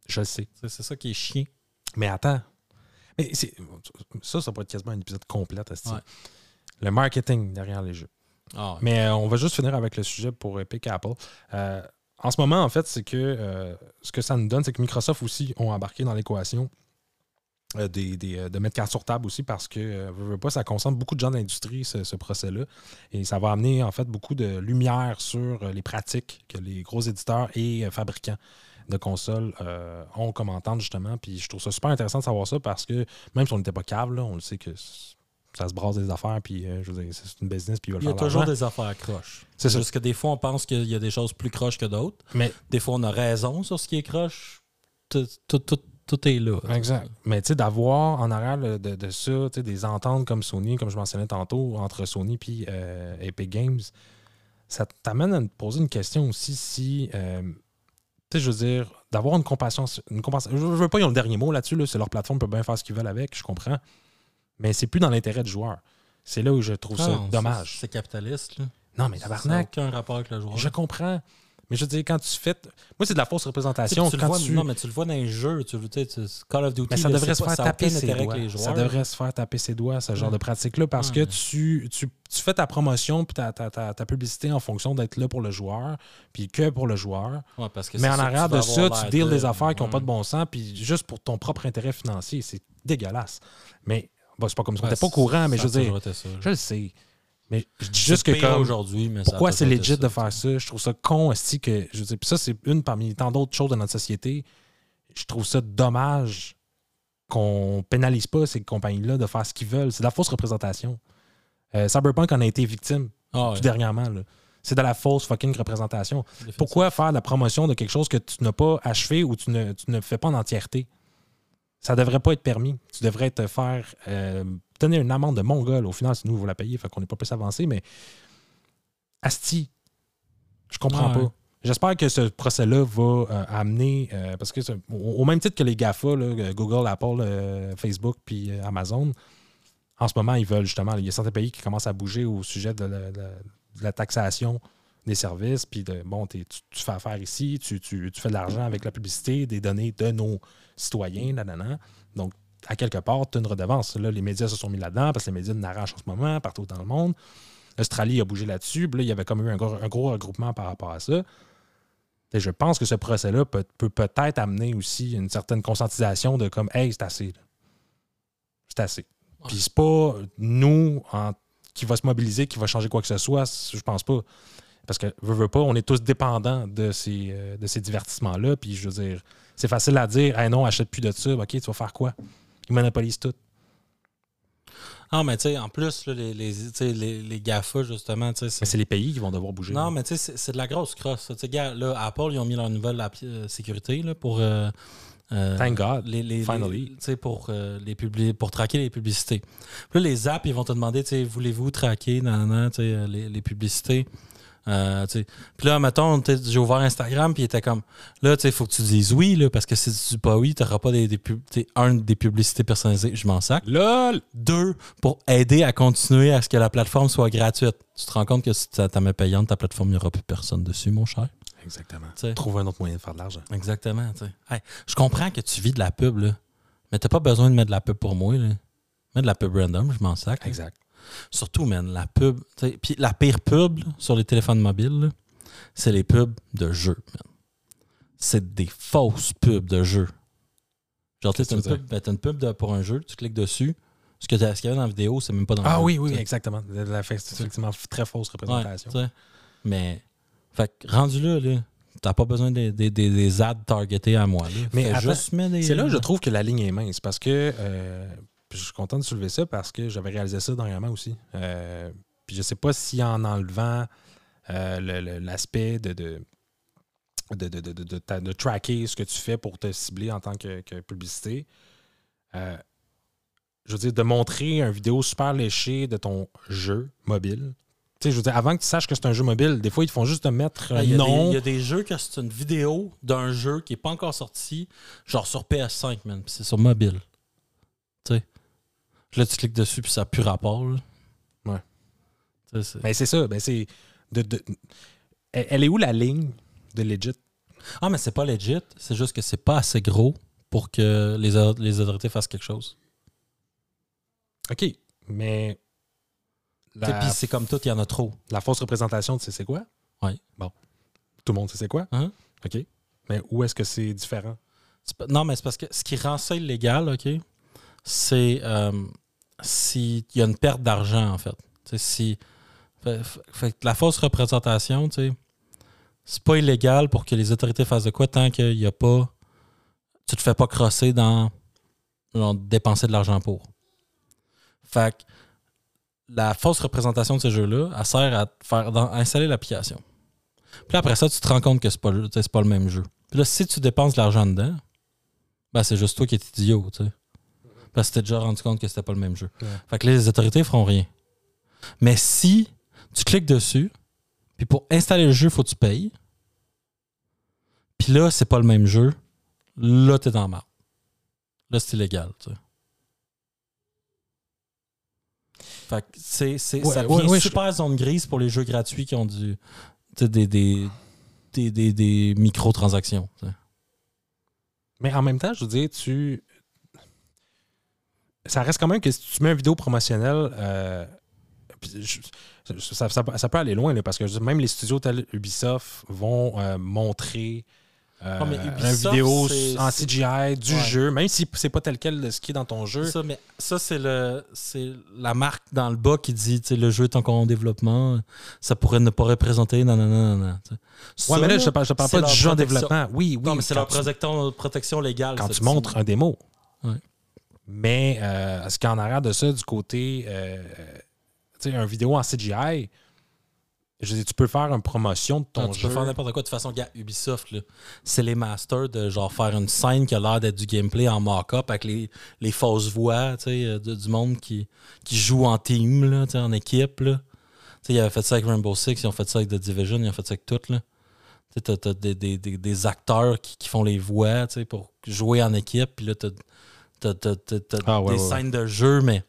Je le sais. C'est c'est ça qui est chiant. Mais attends. Ça, ça pourrait être quasiment un épisode complet. esti. Ouais. Le marketing derrière les jeux. Ah. Mais euh, on va juste finir avec le sujet pour Epic Apple. Euh, en ce moment, en fait, c'est que euh, ce que ça nous donne, c'est que Microsoft aussi ont embarqué dans l'équation euh, des, des, euh, de mettre carte sur table aussi parce que euh, veux, veux pas, ça concentre beaucoup de gens d'industrie, ce, ce procès-là. Et ça va amener en fait beaucoup de lumière sur euh, les pratiques que les gros éditeurs et euh, fabricants de consoles euh, ont comme entente justement. Puis je trouve ça super intéressant de savoir ça parce que même si on n'était pas cave, là, on le sait que ça se brasse des affaires, puis euh, je veux dire, c'est une business, puis ils veulent Il y a toujours des affaires croches. C'est ça. Juste que des fois, on pense qu'il y a des choses plus croches que d'autres. Mais Des fois, on a raison sur ce qui est croche. Tout, tout, tout, tout est là. Exact. Mais tu sais, d'avoir en arrière de, de ça, des ententes comme Sony, comme je mentionnais tantôt, entre Sony et Epic Games, ça t'amène à te poser une question aussi si, euh, sais, je veux dire, d'avoir une compassion. Une compassion je, je veux pas, ils ont le dernier mot là-dessus, là, c'est leur plateforme, ils peuvent bien faire ce qu'ils veulent avec, je comprends. Mais c'est plus dans l'intérêt du joueur. C'est là où je trouve Ah ça non, dommage. C'est capitaliste. Là. Non, mais Ça n'a tabarnak, aucun rapport avec le joueur. je comprends. Mais je veux dire, quand tu fais. Moi, c'est de la fausse représentation. tu quand vois, tu... Non, mais tu le vois dans les jeux. Tu, tu sais, Call of Duty, Mais ça là, devrait se pas- faire taper ses doigts. Ça devrait se faire taper ses doigts, ce genre de pratique-là, parce que tu, tu, tu fais ta promotion puis ta, ta, ta, ta publicité en fonction d'être là pour le joueur, puis que pour le joueur. Ouais, parce que Mais en arrière de ça, tu deals de- des affaires qui n'ont pas de bon sens, puis juste pour ton propre intérêt financier. C'est dégueulasse. Mais bon, c'est pas comme ça. Ouais, T'es pas au courant, mais je veux dire, je le sais. Mais je dis juste que comme. aujourd'hui, Pourquoi c'est legit de faire ça? Je trouve ça con, esti, que. Je puis ça, c'est une parmi tant d'autres choses de notre société. Je trouve ça dommage qu'on pénalise pas ces compagnies-là de faire ce qu'ils veulent. C'est de la fausse représentation. Euh, Cyberpunk en a été victime Ah, tout ouais, dernièrement. là. C'est de la fausse fucking représentation. Pourquoi faire la promotion de quelque chose que tu n'as pas achevé ou tu ne, tu ne fais pas en entièreté? Ça devrait pas être permis. Tu devrais te faire euh, donner une amende de mongol. Au final, c'est nous qui vous la payer, fait qu'on n'est pas plus avancé, mais Asti, je comprends Ah ouais. pas. J'espère que ce procès-là va euh, amener, euh, parce que au, au même titre que les GAFA, là, euh, Google, Apple, euh, Facebook puis Amazon, en ce moment, ils veulent justement, il y a certains pays qui commencent à bouger au sujet de la, de la- de la taxation des services, puis de, bon, tu, tu fais affaire ici, tu, tu- tu fais de l'argent avec la publicité, des données de nos citoyens, nanana. Donc, à quelque part, tu as une redevance. Là, les médias se sont mis là-dedans parce que les médias n'arrachent en ce moment partout dans le monde. L'Australie a bougé là-dessus. Puis là, il y avait comme eu un gros, un gros regroupement par rapport à ça. Et je pense que ce procès-là peut, peut peut-être amener aussi une certaine conscientisation de comme Hey, c'est assez. là. C'est assez. Puis c'est pas nous en- qui va se mobiliser, qui va changer quoi que ce soit, je pense pas. Parce que, veux, veux pas, on est tous dépendants de ces, euh, de ces divertissements-là. Puis je veux dire, c'est facile à dire, hey non, achète plus de ça. OK, tu vas faire quoi? Ils monopolisent tout. Ah, mais tu sais, en plus, là, les, les, les, les GAFA, justement, tu sais, Mais c'est. les pays qui vont devoir bouger. Non, mais tu sais, c'est- de la grosse crosse. là, Apple, ils ont mis leur nouvelle euh, sécurité là, pour. euh, euh, Thank God. les, les, Finally. les- tu sais, pour, euh, les publi- pour traquer les publicités. Puis là, les apps, ils vont te demander, tu sais, voulez-vous traquer nan, nan, tu sais, les, les publicités? Euh, tu puis là, mettons, tu j'ai ouvert Instagram, puis il était comme, là, tu sais, il faut que tu dises oui, là, parce que si tu dis pas oui, tu n'auras pas des, des, pub- tu sais, un, des publicités personnalisées, je m'en sac. LOL! Deux, pour aider à continuer à ce que la plateforme soit gratuite. Tu te rends compte que si tu mets payante, ta plateforme, il n'y aura plus personne dessus, mon cher. Exactement. Tu sais. Trouve un autre moyen de faire de l'argent. Exactement. tu. Hey, je comprends que tu vis de la pub, là, mais t'as pas besoin de mettre de la pub pour moi. Là. Mets de la pub random, je m'en sac. là. Surtout, man, la pub. Puis la pire pub là, sur les téléphones mobiles, c'est les pubs de jeux. C'est des fausses pubs de jeux. Genre, tu sais, t'as une pub, ben, une pub de- pour un jeu, tu cliques dessus. Ce qu'il y avait dans la vidéo, c'est même pas dans Ah oui, tu oui, sais. exactement. La- C'est effectivement très fausse représentation. Mais, fait rendu là, là t'as pas besoin des, des, des, des ads targetés à moi. Là. Mais juste des. C'est là que je trouve que la ligne est mince parce que euh, puis je suis content de soulever ça parce que j'avais réalisé ça dernièrement aussi. Euh, puis je sais pas si en enlevant euh, l'aspect de, de, de, de, de- de- de ta- de tracker ce que tu fais pour te cibler en tant que, que publicité, euh, je veux dire, de montrer une vidéo super léchée de ton jeu mobile. Tu sais, je veux dire, avant que tu saches que c'est un jeu mobile, des fois, ils te font juste te mettre Ah, un Il y, a des- nom. il y a des jeux que c'est une vidéo d'un jeu qui est pas encore sorti, genre sur PS5, man. puis c'est sur mobile. Tu sais? Là, tu cliques dessus, puis ça plus rapport. là. Ouais. C'est- Ben, c'est ça. Ben, c'est de, de- elle, elle est où la ligne de legit? Ah, mais c'est pas legit. C'est juste que c'est pas assez gros pour que les, les autorités fassent quelque chose. OK, mais la, Puis c'est comme tout, il y en a trop. la fausse représentation, tu sais c'est quoi? Ouais. Bon. Tout le monde sait c'est quoi? Hein? OK. Mais où est-ce que c'est différent? Pas- Non, mais c'est parce que ce qui rend ça illégal, OK, c'est euh, s'il y a une perte d'argent, en fait. Si. La fausse représentation, c'est pas illégal pour que les autorités fassent de quoi tant qu'il y a pas. Tu te fais pas crosser dans. dépenser de l'argent pour. Fait la fausse représentation de ce jeu-là, elle sert à, faire, installer l'application. Puis après ça, tu te rends compte que c'est pas, pas le même jeu. Puis là, si tu dépenses de l'argent dedans, ben c'est juste toi qui es idiot. Parce que t'es déjà rendu compte que c'était pas le même jeu. Ouais. Fait que là, les autorités feront rien. Mais si tu cliques dessus, puis pour installer le jeu, il faut que tu payes. Puis là, c'est pas le même jeu. Là, t'es dans la marde. Là, c'est illégal, tu sais. Fait que c'est, c'est, Ouais, ça devient ouais, super zone grise pour les jeux gratuits qui ont du, des, des, des, des, des microtransactions. Mais en même temps, je veux dire, tu. Ça reste quand même que si tu mets une vidéo promotionnelle, euh, je- ça, ça- ça peut aller loin, là, parce que même les studios tels Ubisoft vont euh, montrer euh, une vidéo en CGI du Ouais. jeu, même si c'est pas tel quel de ce qui est dans ton jeu. Ça, mais ça, c'est le c'est la marque dans le bas qui dit le jeu est encore en développement, ça pourrait ne pas représenter. Non, non, non, non. Ouais, mais là, je te parle, je te parle c'est pas du jeu en développement. Oui, oui. Non, mais c'est leur protection, protection légale. quand ça, tu montres un démo. Ouais. Mais euh, ce qu'il y a en arrière de ça, du côté, euh, tu sais, un vidéo en CGI, je veux dire, tu peux faire une promotion de ton Non, tu jeu. peux faire n'importe quoi. De toute façon, gars, Ubisoft, là, c'est les masters de genre faire une scène qui a l'air d'être du gameplay en mock-up avec les, les fausses voix tu sais, euh, de- du monde qui, qui joue en team, là, tu sais, en équipe. Là. Tu sais, Ils avaient fait ça avec Rainbow Six, ils ont fait ça avec The Division, ils ont fait ça avec tout. Là. Tu sais, T'as, t'as des, des- des- acteurs qui, qui font les voix tu sais, pour jouer en équipe. Puis là, t'as- t'as- t'as Ah, ouais, des ouais, scènes de jeu, mais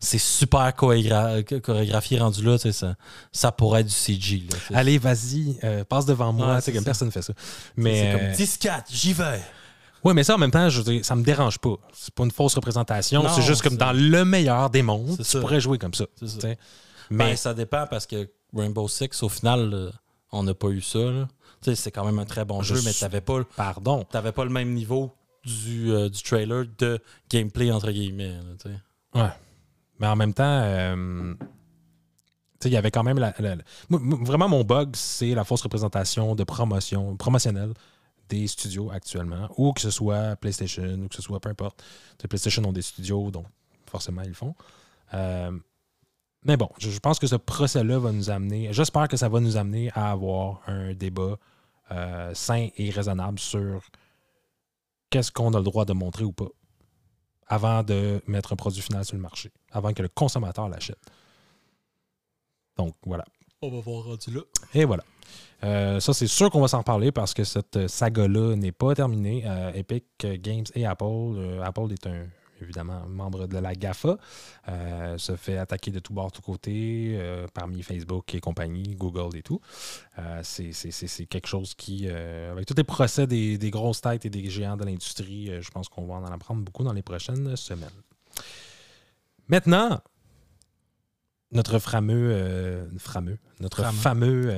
c'est super chorégra- chorégraphié rendu là. tu sais, Ça, ça pourrait être du CG. Là, tu. Allez, vas-y, euh, passe devant moi. Tu sais, c'est comme ça. personne ne fait ça. C'est Mais, comme euh, 10-4, j'y vais. ouais, mais ça, en même temps, je ça me dérange pas. C'est pas une fausse représentation. Non, C'est juste comme c'est- dans le meilleur des mondes, C'est tu ça. pourrais jouer comme ça. C'est ça. tu sais. Mais ça dépend parce que Rainbow Six, au final, euh, on n'a pas eu ça. là. Tu c'est quand même un très bon Je jeu, mais suis- t'avais pas, Pardon. t'avais pas le même niveau du, euh, du trailer de gameplay, entre guillemets. là. Ouais. Mais en même temps, euh, il y avait quand même la, vraiment mon bug, c'est la fausse représentation de promotion promotionnelle des studios actuellement, ou que ce soit PlayStation, ou que ce soit peu importe. Sais, PlayStation ont des studios, donc forcément ils le font. Euh, mais bon, je, je pense que ce procès-là va nous amener, j'espère que ça va nous amener à avoir un débat euh, sain et raisonnable sur qu'est-ce qu'on a le droit de montrer ou pas avant de mettre un produit final sur le marché, avant que le consommateur l'achète. Donc voilà. On va voir rendu là. Et voilà. Euh, ça, c'est sûr qu'on va s'en reparler parce que cette saga-là n'est pas terminée. Euh, Epic Games et Apple, euh, Apple est un évidemment membre de la GAFA, euh, se fait attaquer de tous bords, tous côtés, euh, parmi Facebook et compagnie, Google et tout. Euh, c'est- quelque chose qui, avec tous les procès des, des grosses têtes et des géants de l'industrie, je pense qu'on va en apprendre beaucoup dans les prochaines semaines. Maintenant, notre fameux, fameux, notre Fameux.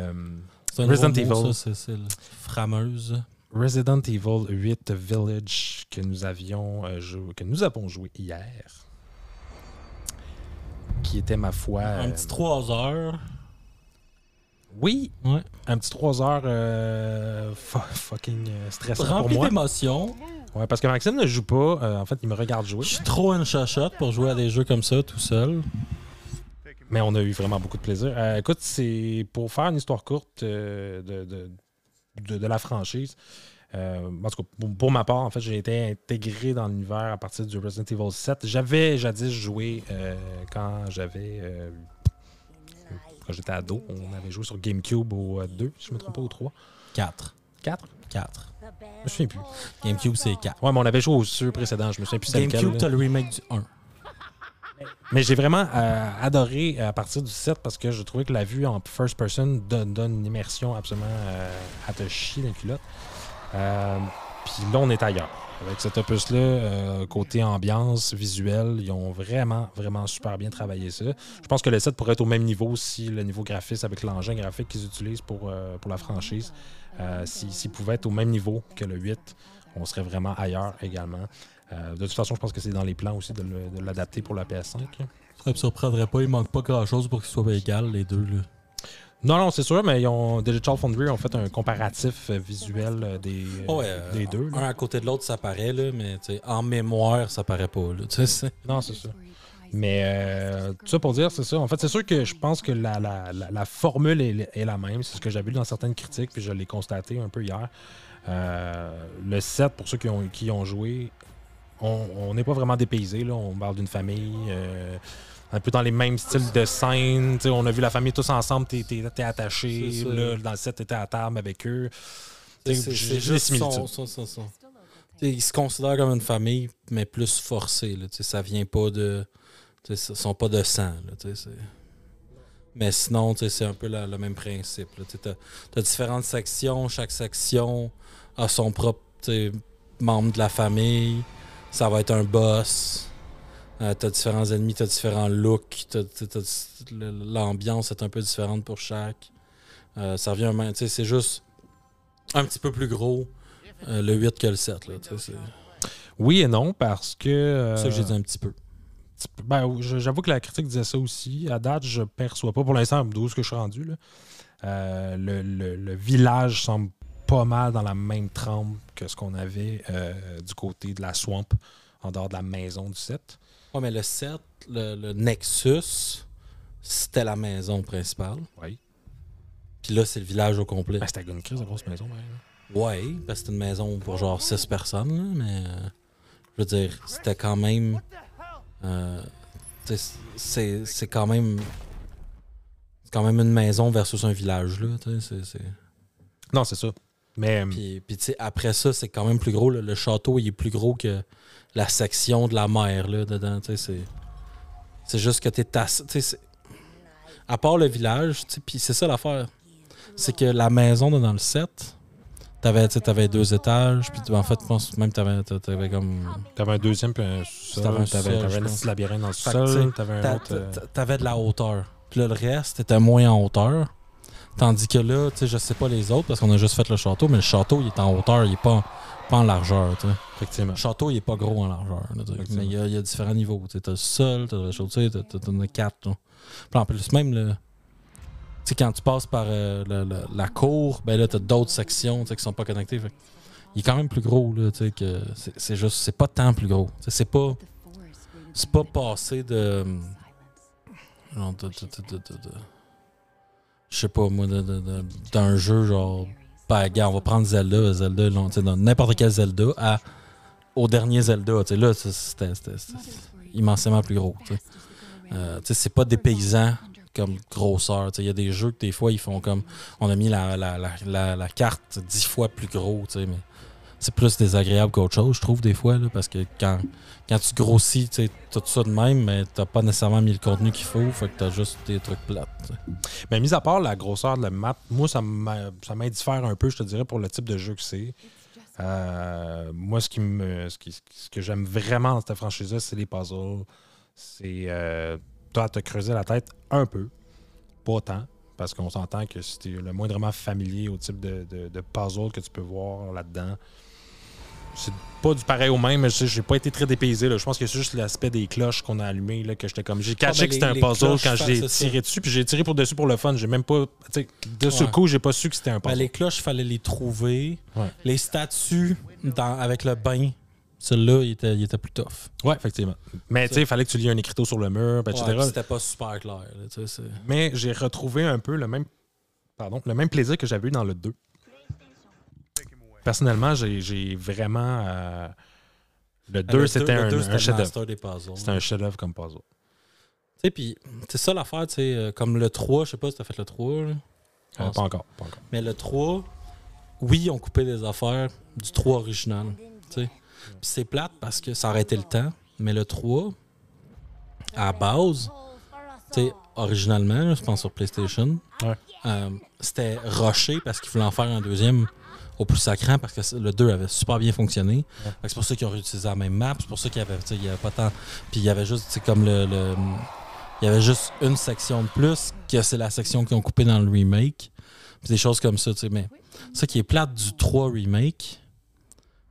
Resident Evil. ça, c'est- c'est le frameuse. Resident Evil 8 Village que nous avions euh, que nous avons joué hier. Qui était ma foi. Un euh, petit 3 heures. Oui, Ouais. un petit 3 heures euh, fu- fucking euh, stressant pour Rempli d'émotions. Ouais, parce que Maxime ne joue pas. en fait, il me regarde jouer. Je suis trop une chachotte pour jouer à des jeux comme ça tout seul. Mais on a eu vraiment beaucoup de plaisir. Écoute, c'est pour faire une histoire courte de, de, de- de la franchise. Euh, en tout cas, pour, pour ma part, en fait, j'ai été intégré dans l'univers à partir du Resident Evil 7. J'avais jadis joué euh, quand j'avais. euh, quand j'étais ado. On avait joué sur GameCube au euh, 2, si je ne me trompe pas, au 3. 4. 4 4. Je me souviens plus. GameCube, c'est 4. Ouais, mais on avait joué au ceux précédent. Je me souviens plus. GameCube, t'as le remake du 1. Mais j'ai vraiment euh, adoré à partir du 7 parce que je trouvais que la vue en first person donne, une immersion absolument euh, à te chier les culottes. Euh, Puis là, on est ailleurs. Avec cet opus-là, euh, côté ambiance, visuel, ils ont vraiment, vraiment super bien travaillé ça. Je pense que le 7 pourrait être au même niveau si le niveau graphiste avec l'engin graphique qu'ils utilisent pour, euh, pour la franchise, euh, si- s'il pouvait être au même niveau que le 8, on serait vraiment ailleurs également. Euh, de toute façon, je pense que c'est dans les plans aussi de l'adapter pour la PS5. là. Ça me surprendrait pas, il manque pas grand chose pour qu'ils soient égal les deux. Là. Non, non, c'est sûr, mais ils ont, Digital Foundry ont fait un comparatif euh, visuel euh, des, Ouais, des deux. là. Un à côté de l'autre, ça paraît, là, mais tu sais, en mémoire, ça paraît pas. Là, Non, c'est ça. Mais euh, tout ça pour dire, c'est ça. En fait, c'est sûr que je pense que la, la- la- la formule est, est la même. C'est ce que j'ai vu dans certaines critiques, puis je l'ai constaté un peu hier. Euh, le 7, pour ceux qui ont, qui ont joué, on n'est pas vraiment dépaysé. Là. On parle d'une famille. euh, un peu dans les mêmes styles de scène. Tu sais, on a vu la famille tous ensemble, t'es t'es- t'es attaché. Là, dans le 7, t'étais à table avec eux. c'est- juste son, similitudes. son- son- son- Tu sais, Ils se considèrent comme une famille, mais plus forcée. Là, tu sais, ça vient pas de. tu sais, Ils sont pas de sang. Là, tu sais, c'est- mais sinon, tu sais, c'est un peu la- le même principe. Tu as, différentes sections. Chaque section a son propre membre de la famille. Ça va être un boss. Euh, t'as différents ennemis, t'as différents looks, l'ambiance est un peu différente pour chaque. Euh, ça revient, sais, c'est juste un petit peu plus gros euh, le 8 que le 7. Là, tu sais, c'est Oui et non, parce que. euh, ça que j'ai dit un petit peu. ben, J'avoue que la critique disait ça aussi. À date, je perçois pas pour l'instant d'où est-ce que je suis rendu. là. Euh, le, le- le village semble pas mal dans la même trempe que ce qu'on avait euh, du côté de la swamp, en dehors de la maison du 7. Ouais, mais le 7, le, le Nexus, c'était la maison principale. Oui. Puis là, c'est le village au complet. Ben, c'était une crise de grosse maison. ben. Ouais, parce que c'était une maison pour genre 6 personnes, là, mais euh, je veux dire, c'était quand même. euh, c'est c'est quand même. C'est quand même une maison versus un village, là. c'est- Non, c'est ça. Mais euh, Puis, puis tu sais, après ça, c'est quand même plus gros. là. Le château, il est plus gros que la section de la mer, là, dedans. tu sais, C'est c'est juste que t'es tassé. tu sais, À part le village, tu sais, puis c'est ça l'affaire. C'est que la maison dans le set, t'avais, tu sais, t'avais deux étages, puis en fait, je pense même t'avais, t'avais comme... t'avais un deuxième puis un sous-sol. T'avais un T'avais un petit labyrinthe dans le sol. tu T'avais un autre. euh, t'a- T'avais de la hauteur. Puis là, le reste, était moins en hauteur. Tandis que là, tu sais, je sais pas les autres parce qu'on a juste fait le château, mais le château, il est en hauteur, il est pas, pas en largeur, tu sais. Effectivement. Le château, il est pas gros en largeur. là, sais. Mais il y, a, il y a différents niveaux. Tu as le sol, tu as le rez-de-chaussée, tu as, quatre. Puis en plus, même le. Tu sais, quand tu passes par euh, le- le- la cour, ben là, tu as d'autres sections sais, qui sont pas connectées. Fait il est quand même plus gros, là, tu sais, que c'est juste, c'est pas tant plus gros. Sais, C'est pas, c'est pas passé de. de- de- de- de- Je sais pas, moi, d'un jeu genre. Ben, gars, on va prendre Zelda, Zelda, n'importe quel Zelda, à, au dernier Zelda. Là, c'était immensément plus gros. Euh, c'est pas des paysans comme grosseur. Il y a des jeux que des fois, ils font comme. On a mis la, la, la, carte dix fois plus gros, mais c'est plus désagréable qu'autre chose, je trouve, des fois, là, parce que quand, quand tu grossis, tout ça de même, mais t'as pas nécessairement mis le contenu qu'il faut, fait que t'as juste des trucs plates. Mais mis à part la grosseur de la map, moi, ça m'indiffère un peu, je te dirais, pour le type de jeu que c'est. Euh, moi, ce qui me, ce, qui- ce que j'aime vraiment dans cette franchise-là, c'est les puzzles. C'est euh, toi, te creuser la tête un peu, pas tant, parce qu'on s'entend que si tu es le moindrement familier au type de, de, de puzzle que tu peux voir là-dedans, c'est pas du pareil au même, mais je j'ai pas été très dépaysé. là. Je pense que c'est juste l'aspect des cloches qu'on a allumées là, que j'étais comme. J'ai catché ben, que c'était les- un puzzle cloches, quand j'ai tiré dessus, puis j'ai tiré pour dessus pour le fun. J'ai même pas. De ce Ouais. coup, j'ai pas su que c'était un Ben, puzzle. les cloches, il fallait les trouver. Ouais. Les statues dans, avec le bain, celui-là, il était, il était plus tough. Ouais, effectivement. Mais tu sais, il fallait que tu lies un écriteau sur le mur, ben, Ouais, etc. puis C'était pas super clair. là, Mais j'ai retrouvé un peu le même, pardon, le même plaisir que j'avais eu dans le 2. Personnellement, j'ai vraiment. euh, le 2, le c'était un, un chef-d'œuvre. C'était un chef-d'œuvre comme puzzle. Tu sais, puis c'est ça l'affaire, tu sais, euh, comme le 3, je sais pas si t'as fait le 3, là. Euh, Ah, pas encore. Pas encore. mais le 3, oui, on coupé des affaires du 3 original, c'est plate parce que ça aurait été le temps, mais le 3, à base, tu sais, originalement, je pense sur PlayStation, Ouais. euh, c'était rushé parce qu'ils voulaient en faire un deuxième au plus sacrant parce que le 2 avait super bien fonctionné. C'est pour ça qu'ils ont réutilisé la même map, c'est pour ça qu'il y avait, tu sais, il y avait pas tant. Puis il y avait juste, comme le. le- il y avait juste une section de plus, que c'est la section qu'ils ont coupée dans le remake. Puis des choses comme ça, tu sais. Mais ce qui est plate du 3 remake,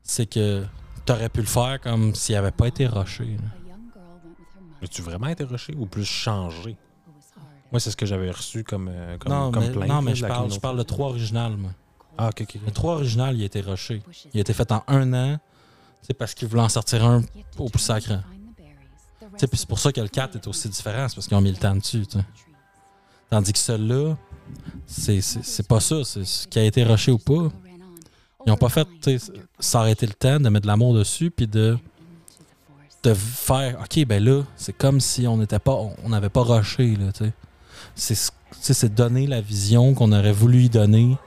c'est que t'aurais pu le faire comme s'il avait pas été rushé. As-tu vraiment été rushé ou plus changé? Moi, c'est ce que j'avais reçu comme, euh, comme, non, comme mais, plainte, non, mais de je parle, je parle de 3 original, moi. Ah, ok, ok. Le 3 original, il a été rushé. Il a été fait en un an. C'est parce qu'ils voulaient en sortir un au plus sacré. Tu sais, puis c'est pour ça que le 4 est aussi différent, c'est parce qu'ils ont mis le temps dessus. tu sais. Tandis que celui-là, c'est- pas ça. C'est ce qui a été rushé ou pas. Ils n'ont pas fait tu sais, s'arrêter le temps de mettre de l'amour dessus, puis de, de faire OK, ben là, c'est comme si on n'était pas on n'avait pas rushé. là, tu sais. C'est ce- tu sais, c'est donner la vision qu'on aurait voulu y donner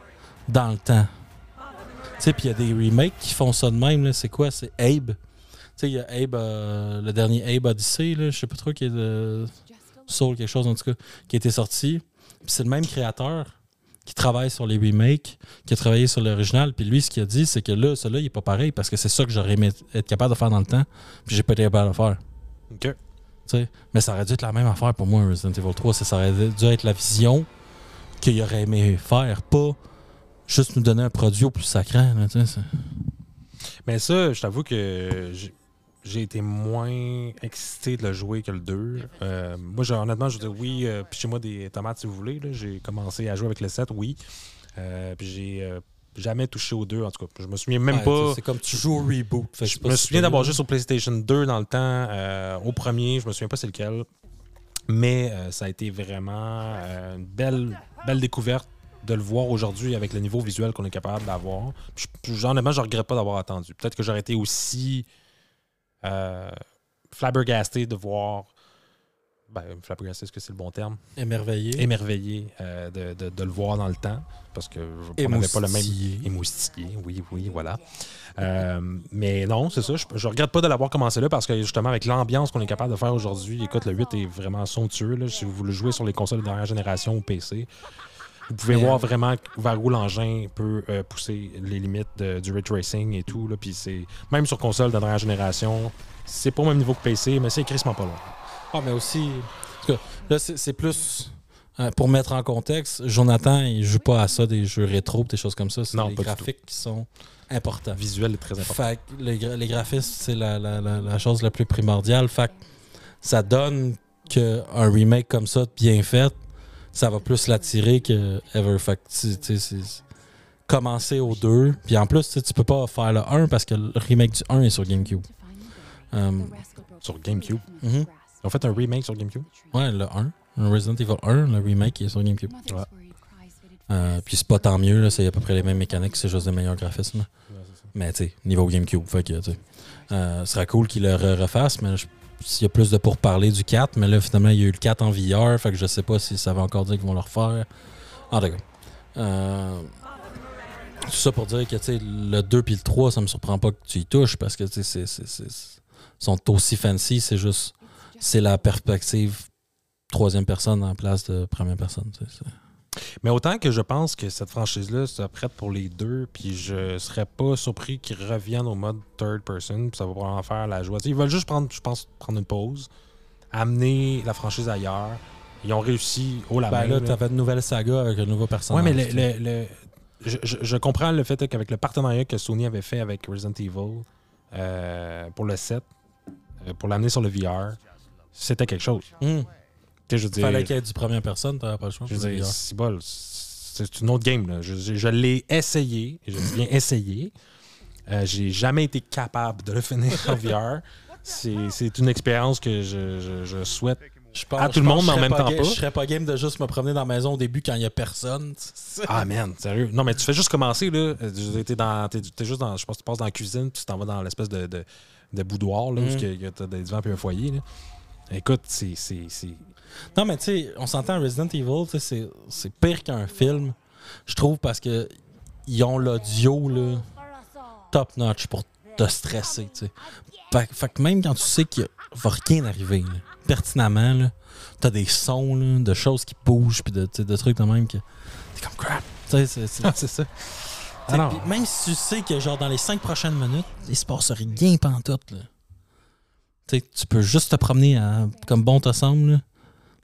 dans le temps. Tu sais, puis il y a des remakes qui font ça de même. C'est quoi? C'est Abe. Tu sais, il y a Abe, euh, le dernier Abe Odyssey, là, je sais pas trop, qui est de Soul, quelque chose en tout cas, qui a été sorti. Puis c'est le même créateur qui travaille sur les remakes, qui a travaillé sur l'original. Puis lui, ce qu'il a dit, c'est que là, celui-là, il est pas pareil parce que c'est ça que j'aurais aimé être capable de faire dans le temps. Puis j'ai pas été capable de le faire. Ok. Tu sais. Mais ça aurait dû être la même affaire pour moi, Resident Evil 3. c'est- Ça aurait dû être la vision qu'il aurait aimé faire, pas juste nous donner un produit au plus sacré. là, Mais ça, je t'avoue que j'ai- été moins excité de le jouer que le 2. Euh, moi, honnêtement, je dire, oui, euh, pichez-moi des tomates si vous voulez. J'ai commencé à jouer avec le 7, oui. Euh, puis j'ai euh, jamais touché au 2, en tout cas. Je me souviens même Ouais, pas. c'est- comme tu joues au reboot. Fait Je me souviens d'avoir joué sur PlayStation 2 dans le temps, euh, au premier, je me souviens pas c'est lequel. Mais euh, ça a été vraiment euh, une belle, belle découverte de le voir aujourd'hui avec le niveau visuel qu'on est capable d'avoir. Je- honnêtement, je regrette pas d'avoir attendu. Peut-être que j'aurais été aussi euh, flabbergasté de voir. Ben, flabbergasté, est-ce que c'est le bon terme? Émerveillé. Émerveillé euh, de, de- de le voir dans le temps. Parce que je- on n'avait pas le même. Émoustillé. Oui, oui, voilà. Euh, mais non, c'est ça. Je, je regrette pas de l'avoir commencé là parce que justement, avec l'ambiance qu'on est capable de faire aujourd'hui, écoute, le 8 est vraiment somptueux. là. Si vous le jouez sur les consoles de dernière génération ou PC, vous pouvez Mais, voir euh, vraiment vers où l'engin peut euh, pousser les limites de- du ray tracing et tout. Là. Puis c'est même sur console de dernière génération, c'est pas au même niveau que PC, mais c'est crissement pas long. Ah, mais aussi. là, c'est plus Euh, pour mettre en contexte, Jonathan, il joue pas à ça, des jeux rétro, des choses comme ça. C'est Non, les pas du graphiques qui sont importants. Visuel est très important. Fait que les, gra- les graphismes, c'est la, la- la- la chose la plus primordiale. Fait que ça donne qu'un remake comme ça, bien fait, ça va plus l'attirer que ever. Fait que commencer au 2. Puis en plus, tu peux pas faire le 1 parce que le remake du 1 est sur GameCube. Um, Sur GameCube? Mhm. Ils ont fait un remake sur GameCube? Ouais, le 1. Le Resident Evil 1, le remake, est sur GameCube. Ouais. Euh, puis c'est pas tant mieux, là, c'est à peu près les mêmes mécaniques, c'est juste des meilleurs graphismes. Mais tu sais, niveau GameCube, fait que tu sais. Euh, ce serait cool qu'il le re- refasse, mais je- s'il y a plus de pourparler du 4, mais là finalement il y a eu le 4 en VR, fait que je sais pas si ça va encore dire qu'ils vont le refaire. En tout cas. Euh, tout ça pour dire que le 2 puis le 3, ça me surprend pas que tu y touches parce que c'est- sont aussi fancy, c'est juste c'est la perspective troisième personne en place de première personne. Mais autant que je pense que cette franchise-là se prête pour les deux, puis je serais pas surpris qu'ils reviennent au mode third person, puis ça va probablement faire la joie. Tu ils veulent juste prendre, je pense, prendre une pause, amener la franchise ailleurs. Ils ont réussi au la Ben main, là, là. t'avais une nouvelle saga avec un nouveau personnage. mais le, tu le- le- je, je- je comprends le fait qu'avec le partenariat que Sony avait fait avec Resident Evil euh, pour le 7, euh, pour l'amener sur le VR, c'était quelque chose. Hmm. Tu sais, je veux dire, Fallait qu'il y ait du première personne, t'avais pas le choix. je pour veux le dire, VR. c'est bol, c'est une autre game. Là. Je, je- je l'ai essayé, et je dis bien essayé. Euh, J'ai jamais été capable de le finir en VR. C'est c'est une expérience que je, je- je souhaite. Pense- à tout le monde, mais en même temps pas. Je serais pas game de juste me promener dans la maison au début quand il y a personne. Ah man, sérieux. Non, mais tu fais juste commencer, là. Euh, T'es dans- t'es- t'es juste dans. Je pense tu passes dans la cuisine, puis tu t'en vas dans l'espèce de, de, de boudoir, là, où il y a t'as des divans puis un foyer. Là. Écoute, c'est. Non, mais tu sais, on s'entend Resident Evil, c'est- c'est pire qu'un film, je trouve, parce que ils ont l'audio là, top notch pour te stresser. Fait, fait que même quand tu sais qu'il va rien arriver, là, pertinemment, là, t'as des sons là, de choses qui bougent, puis de, de trucs de même que t'es comme crap. C'est- c'est- Ah, c'est ça. Pis même si tu sais que genre dans les cinq prochaines minutes, il se passe rien pantoute, là. T'sais, tu peux juste te promener à- comme bon te semble. là.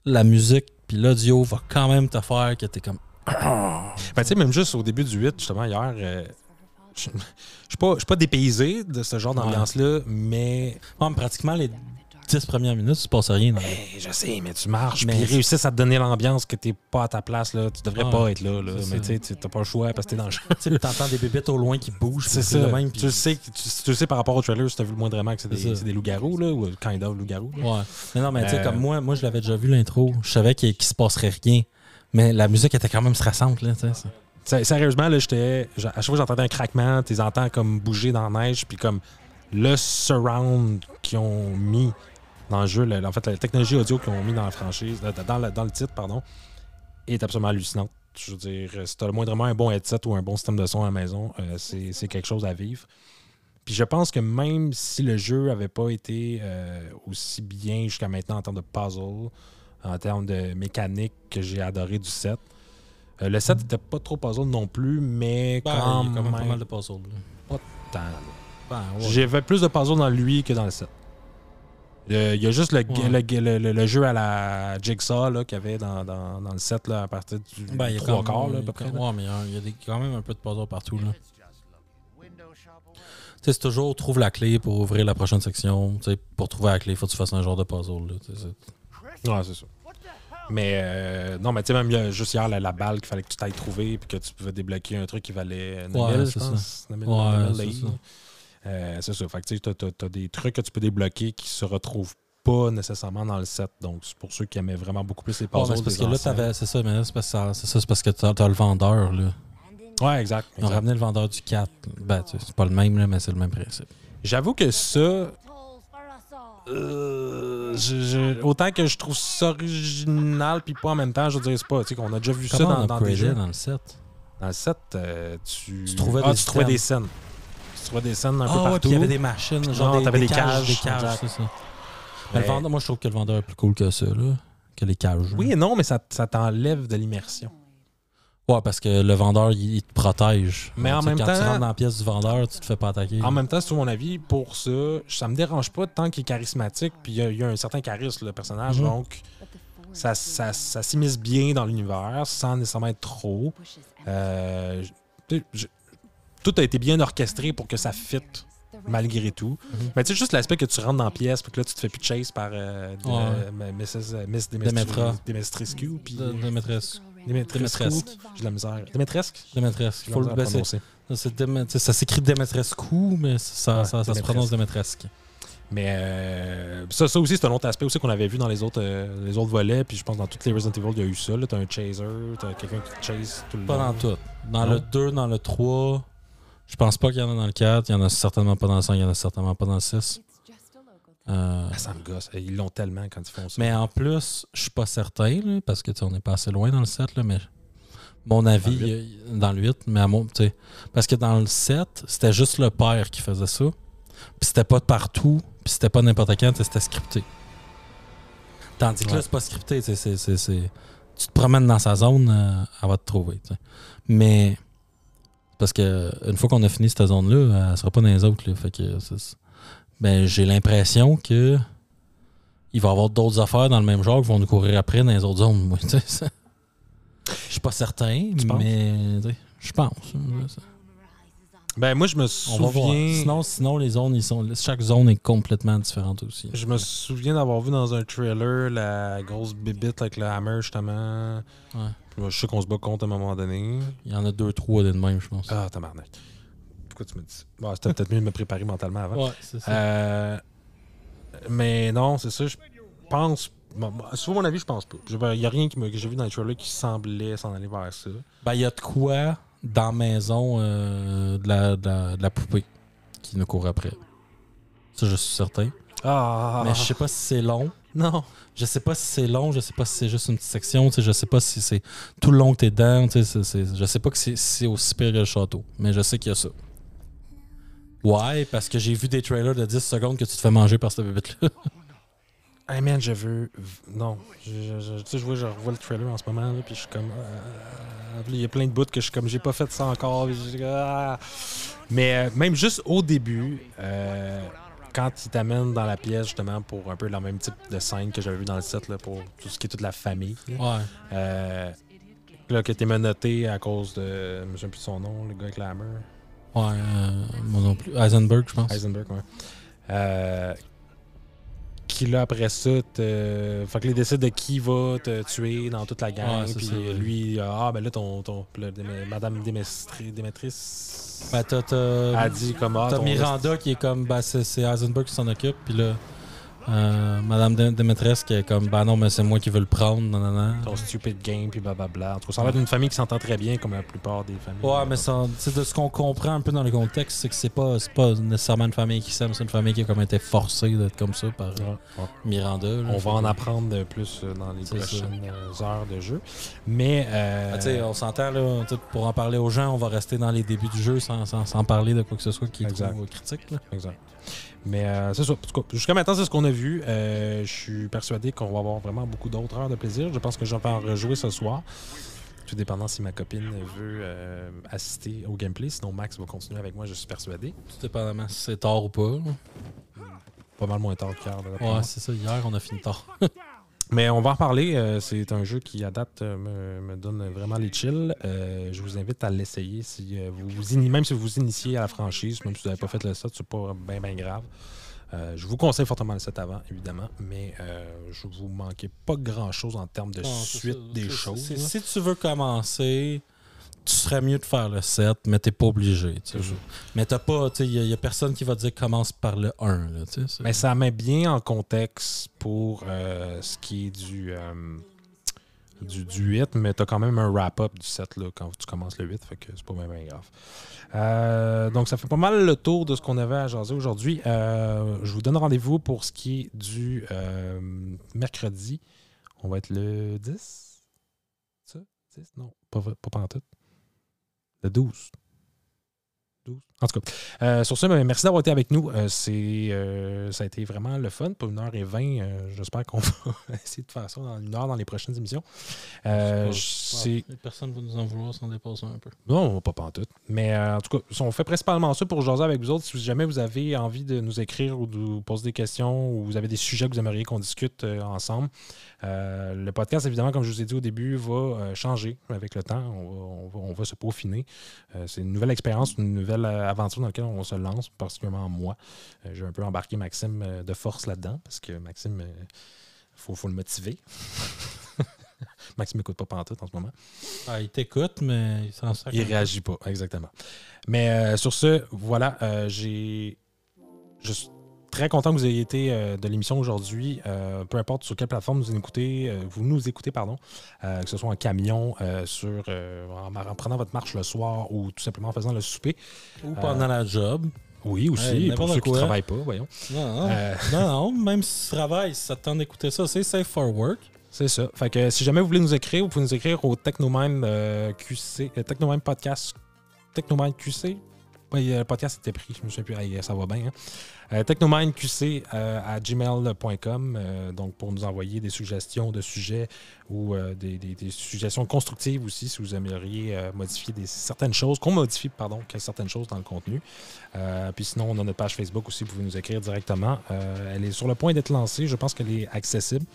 La musique puis l'audio va quand même te faire que t'es comme. ben, tu sais, même juste au début du 8, justement, hier, euh, je je suis pas, je suis pas dépaysé de ce genre d'ambiance-là, mais pratiquement les dix premières minutes, il se passe rien. Dans le- Hey, je sais, mais tu marches, Mais puis ils réussissent à te donner l'ambiance que t'es pas à ta place, là. Tu devrais Ouais, pas être là, Mais tu sais, tu- t'as pas le choix parce que t'es dans le champ. Tu sais, t'entends des bébites au loin qui bougent. C'est ça. même, puis- tu, le sais, tu, tu le sais par rapport au trailer, si t'as vu le moindrement que c'est des, ça. c'est des loups-garous, là, ou kind of loups-garous. Ouais. Mais non, mais tu sais, Euh, comme moi, moi, je l'avais déjà vu l'intro. Je savais qu'il qu'il se passerait rien. Mais la musique était quand même stressante, là, tu ça. Sé- Sérieusement, là, j'étais. À chaque fois que j'entendais un craquement, tu les entends comme bouger dans la neige, puis comme le surround qu'ils ont mis dans le jeu, le- en fait, la technologie audio qu'ils ont mis dans la franchise, dans, le, dans le titre, pardon, est absolument hallucinante. Je veux dire, si t'as le moindrement un bon headset ou un bon système de son à la maison, euh, c'est quelque chose à vivre. Puis je pense que même si le jeu avait pas été euh, aussi bien jusqu'à maintenant en termes de puzzle, en termes de mécanique que j'ai adoré du set, euh, le set n'était pas trop puzzle non plus, mais Ben, quand, il y a quand même pas mal de puzzles. là. tant. Ben, ouais. J'avais plus de puzzle dans lui que dans le set. Il y a juste le, Ouais. le, le- le- le jeu à la Jigsaw là, qu'il y avait dans, dans- dans le set là, à partir du Ben, il y a trois quand quarts même- là, à peu près. Ouais, mais il y a- il y a, des- quand même un peu de puzzle partout. Là. Tu sais, c'est toujours trouve la clé pour ouvrir la prochaine section. Tu sais, pour trouver la clé, il faut que tu fasses un genre de puzzle. Là, Ouais, c'est ça. Mais euh, non, mais tu sais, même il y a juste hier la, la balle qu'il fallait que tu t'ailles trouver puis que tu pouvais débloquer un truc qui valait 9000, Ouais, je c'est pense. 9000, Ouais, 9000 c'est livres. ça. Euh, c'est ça. Fait que tu t'as des trucs que tu peux débloquer qui se retrouvent pas nécessairement dans le set. Donc, c'est pour ceux qui aimaient vraiment beaucoup plus les puzzles. c'est parce que là, anciens. c'est ça, mais là, c'est parce, que ça- c'est ça, c'est parce que t'as as le vendeur. Là. Ouais, exact. Ont exact. ramené le vendeur du 4. Ben, tu sais, c'est pas le même, là, mais c'est le même principe. J'avoue que ça, euh, je- je- autant que je trouve ça original, puis pas en même temps, je c'est pas. Tu sais, qu'on a déjà vu ça dans, on dans des jeux. dans le set? Dans le set, euh, tu... Tu trouvais ah, des tu trouvais des scènes. Tu trouvais des scènes un peu Ah partout. il y avait des machines, genre Non, des, t'avais des des cages, cages, des cages, c'est ça. Mais le vendeur, moi, je trouve que le vendeur est plus cool que ça, là, que les cages. Oui et non, mais ça, ça t'enlève de l'immersion. Ouais, parce que le vendeur, il, il te protège. Mais en même quand temps- tu rentres dans la pièce du vendeur, tu te fais pas attaquer. En même temps, c'est mon avis, pour ça, ça me dérange pas tant qu'il est charismatique, puis il y, a- il y a un certain charisme, le personnage, Mhm. donc ça, ça, ça s'immisce bien dans l'univers sans nécessairement être trop. Euh, je- tout a été bien orchestré pour que ça fitte malgré tout. Mhm. Mais tu sais, juste l'aspect que tu rentres dans la pièce, puis que là, tu te fais plus chase par euh, de- Ouais. euh, Mrs. euh, Miss. Demetrescu. Puis. Demetrescu. Demetrescu. J'ai de la misère. Demetresque? De maîtresse. J'ai de la Faut le ben, c'est- prononcer. ça s'écrit Demetrescu, mais ça, Ouais, ça, ça se prononce Demetresque. Mais euh, ça, ça aussi, c'est un autre aspect aussi qu'on avait vu dans les autres, euh, les autres volets. Puis je pense que dans toutes les Resident Evil, il y a eu ça. T'as un chaser, t'as quelqu'un qui te chase tout le Pas long. dans tout. Dans Non? le 2, dans le 3, je pense pas qu'il y en a dans le 4. Il y en a certainement pas dans le 5, il y en a certainement pas dans le 6. Euh, Ah, ça me gosse. Ils l'ont tellement quand ils font ça. mais en plus, je suis pas certain, là, parce que on est pas assez loin dans le 7, là, mais mon avis, Dans le il y a- dans le 8, mais à mon, parce que dans le 7, c'était juste le père qui faisait ça. Puis c'était pas de partout, puis c'était pas n'importe quand, c'était scripté. Tandis que là, c'est pas scripté, tu c'est- te promènes dans sa zone, euh, elle va te trouver. Mais parce que une fois qu'on a fini cette zone-là, elle sera pas dans les autres. Là, fait que ben, j'ai l'impression que il va y avoir d'autres affaires dans le même genre qui vont nous courir après dans les autres zones. moi. Je suis pas certain, Tu mais je pense. hein, ça. Ben, moi, je me souviens. Sinon, sinon, les zones, ils sont, chaque zone est complètement différente aussi. Je me souviens d'avoir vu dans un trailer la grosse bibite avec le hammer, justement. Ouais. Puis je sais qu'on se bat contre à un moment donné. Il y en a deux, trois de même, je pense. Ah, tabarnak. Pourquoi tu me dis ça? Bon, c'était peut-être mieux de me préparer mentalement avant. ouais, c'est ça. Euh, mais non, c'est ça. Je pense. sur mon avis, je pense pas. Il n'y a rien que j'ai vu dans les trailers qui semblait s'en aller vers ça. Ben, il y a de quoi dans la maison euh, de, la, de, la, de la poupée qui nous court après. Ça, je suis certain. Ah! Mais je sais pas si c'est long. Non. Je sais pas si c'est long, je sais pas si c'est juste une petite section, je sais pas si c'est tout le long que t'es dedans, tu sais, je sais pas que c'est si c'est aussi pire que le château, mais je sais qu'il y a ça. Ouais, parce que j'ai vu des trailers de 10 secondes que tu te fais manger par cette bébête-là. Hey man, je veux. Non. Je, je, je- tu sais, je vois, je revois le trailer en ce moment, là, puis je suis comme. euh, puis Il y a plein de bouts que je suis comme, j'ai pas fait ça encore. ah. Mais euh, même juste au début, euh, quand ils t'amènent dans la pièce, justement, pour un peu le même type de scène que j'avais vu dans le set, là, pour tout ce qui est toute la famille. Ouais. Euh, là, que t'es menotté à cause de. Je me souviens plus de son nom, le gars avec la hammer. Ouais, moi non plus. Heisenberg, je pense. Heisenberg, ouais. Qui là, après ça, te... fait que les décide de qui va te tuer dans toute la gang. Puis ouais. lui, ah, ben là, ton. ton là, Madame Démétrice Ben, t'as, t'as, a dit comme ah, Miranda qui est comme, ben, c'est, c'est Heisenberg qui s'en occupe, puis là, euh, Madame Dé- Démétresse qui est comme, ben non, mais c'est moi qui veux le prendre, non, non, non. ton stupid game, puis blablabla. En tout cas, ça a l'air d'une famille qui s'entend très bien, comme la plupart des familles. Ouais, mais ça, de ce qu'on comprend un peu dans le contexte, c'est que c'est pas, c'est pas nécessairement une famille qui s'aime, c'est une famille qui a comme été forcée d'être comme ça par Ouais, ouais. Miranda. là. On va en apprendre de plus euh, dans les ça. prochaines euh, heures de jeu. Mais. euh, Ah, tu sais, on s'entend, là, pour en parler aux gens, on va rester dans les débuts du jeu sans, sans, sans parler de quoi que ce soit qui est critique. Là. Exact. Mais euh, c'est ça. Jusqu'à maintenant, c'est ce qu'on a vu. Euh, je suis persuadé qu'on va avoir vraiment beaucoup d'autres heures de plaisir. Je pense que je vais en rejouer ce soir. Tout dépendant si ma copine veut euh, assister au gameplay. Sinon, Max va continuer avec moi, je suis persuadé. Tout dépendamment si c'est tard ou pas. Pas mal moins tard qu'hier. Ouais, c'est ça. Hier, on a fini tard. Mais on va en reparler. Euh, c'est un jeu qui, à date, euh, me, me donne vraiment les chills. Euh, je vous invite à l'essayer. Si, vous même si vous vous initiez à la franchise, même si vous n'avez pas fait le set, c'est pas bien, grave. Euh, je vous conseille fortement le set avant, évidemment, mais je vous manquez pas grand-chose en termes de Non, suite des choses. Si tu veux commencer, tu serais mieux de faire le 7, mais t'es pas obligé. Mhm. Mais t'as pas, il y, a personne qui va te dire commence par le 1. Là, Mais ça met bien en contexte pour euh, ce qui est du, euh, du, du 8, mais tu as quand même un wrap-up du 7 là, quand tu commences le 8, fait que c'est pas bien, bien grave. Euh, donc ça fait pas mal le tour de ce qu'on avait à jaser aujourd'hui. Je vous donne rendez-vous pour ce qui est du mercredi. On va être le 10? Ça? 10? Non, pas, pas pantoute. Le 12. 12? En tout cas, euh, sur ce, ben, merci d'avoir été avec nous. Euh, c'est, euh, ça a été vraiment le fun pour une heure et vingt. Euh, j'espère qu'on va essayer de faire ça dans une heure dans les prochaines émissions. C'est... Personne ne va nous en vouloir si on dépasse un peu. Non, pas pantoute. Mais euh, en tout cas, on fait principalement ça pour jaser avec vous autres. Si jamais vous avez envie de nous écrire ou de nous poser des questions ou vous avez des sujets que vous aimeriez qu'on discute ensemble, le podcast, évidemment, comme je vous ai dit au début, va changer avec le temps. On va, on va- on va se peaufiner. C'est une nouvelle expérience, une nouvelle euh, aventure dans laquelle on se lance, particulièrement moi. Euh, J'ai un peu embarqué Maxime euh, de force là-dedans parce que Maxime, il faut, faut le motiver. Maxime n'écoute pas pantoute en ce moment. Ah, il t'écoute, mais il s'en sert. Il réagit pas, exactement. Mais euh, sur ce, voilà, euh, j'ai. Je suis très content que vous ayez été euh, de l'émission aujourd'hui. Euh, peu importe sur quelle plateforme vous nous écoutez, euh, vous nous écoutez, pardon, que ce soit en camion, sur, en, en prenant votre marche le soir ou tout simplement en faisant le souper. Ou pendant la job. Oui, aussi, Hey, pour ceux qui ne travaillent pas, voyons. Non, non. Non, même si tu travailles, ça te tente d'écouter ça, c'est safe for work. C'est ça. Fait que si jamais vous voulez nous écrire, vous pouvez nous écrire au Technomind QC, Technomind Podcast, Technomind QC. Euh, le podcast était pris, je me souviens plus. Hey, ça va bien. Hein? Euh, TechnomindQC euh, à gmail.com. euh, donc, pour nous envoyer des suggestions de sujets ou des, des- suggestions constructives aussi, si vous aimeriez modifier des, certaines choses, qu'on modifie, pardon, certaines choses dans le contenu. Puis sinon, on a notre page Facebook aussi, vous pouvez nous écrire directement. Elle est sur le point d'être lancée. Je pense qu'elle est accessible.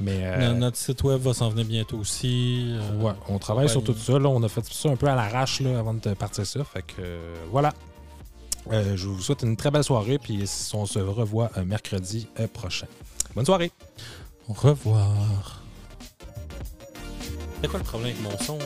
Mais euh, No- Notre site web va s'en venir bientôt aussi. euh, Ouais, on travaille sur tout ça. Là, on a fait ça un peu à l'arrache là, avant de partir ça. Fait que euh, voilà. Euh, je vous souhaite une très belle soirée. Puis on se revoit mercredi prochain. Bonne soirée. Au revoir. C'est quoi le problème avec mon son?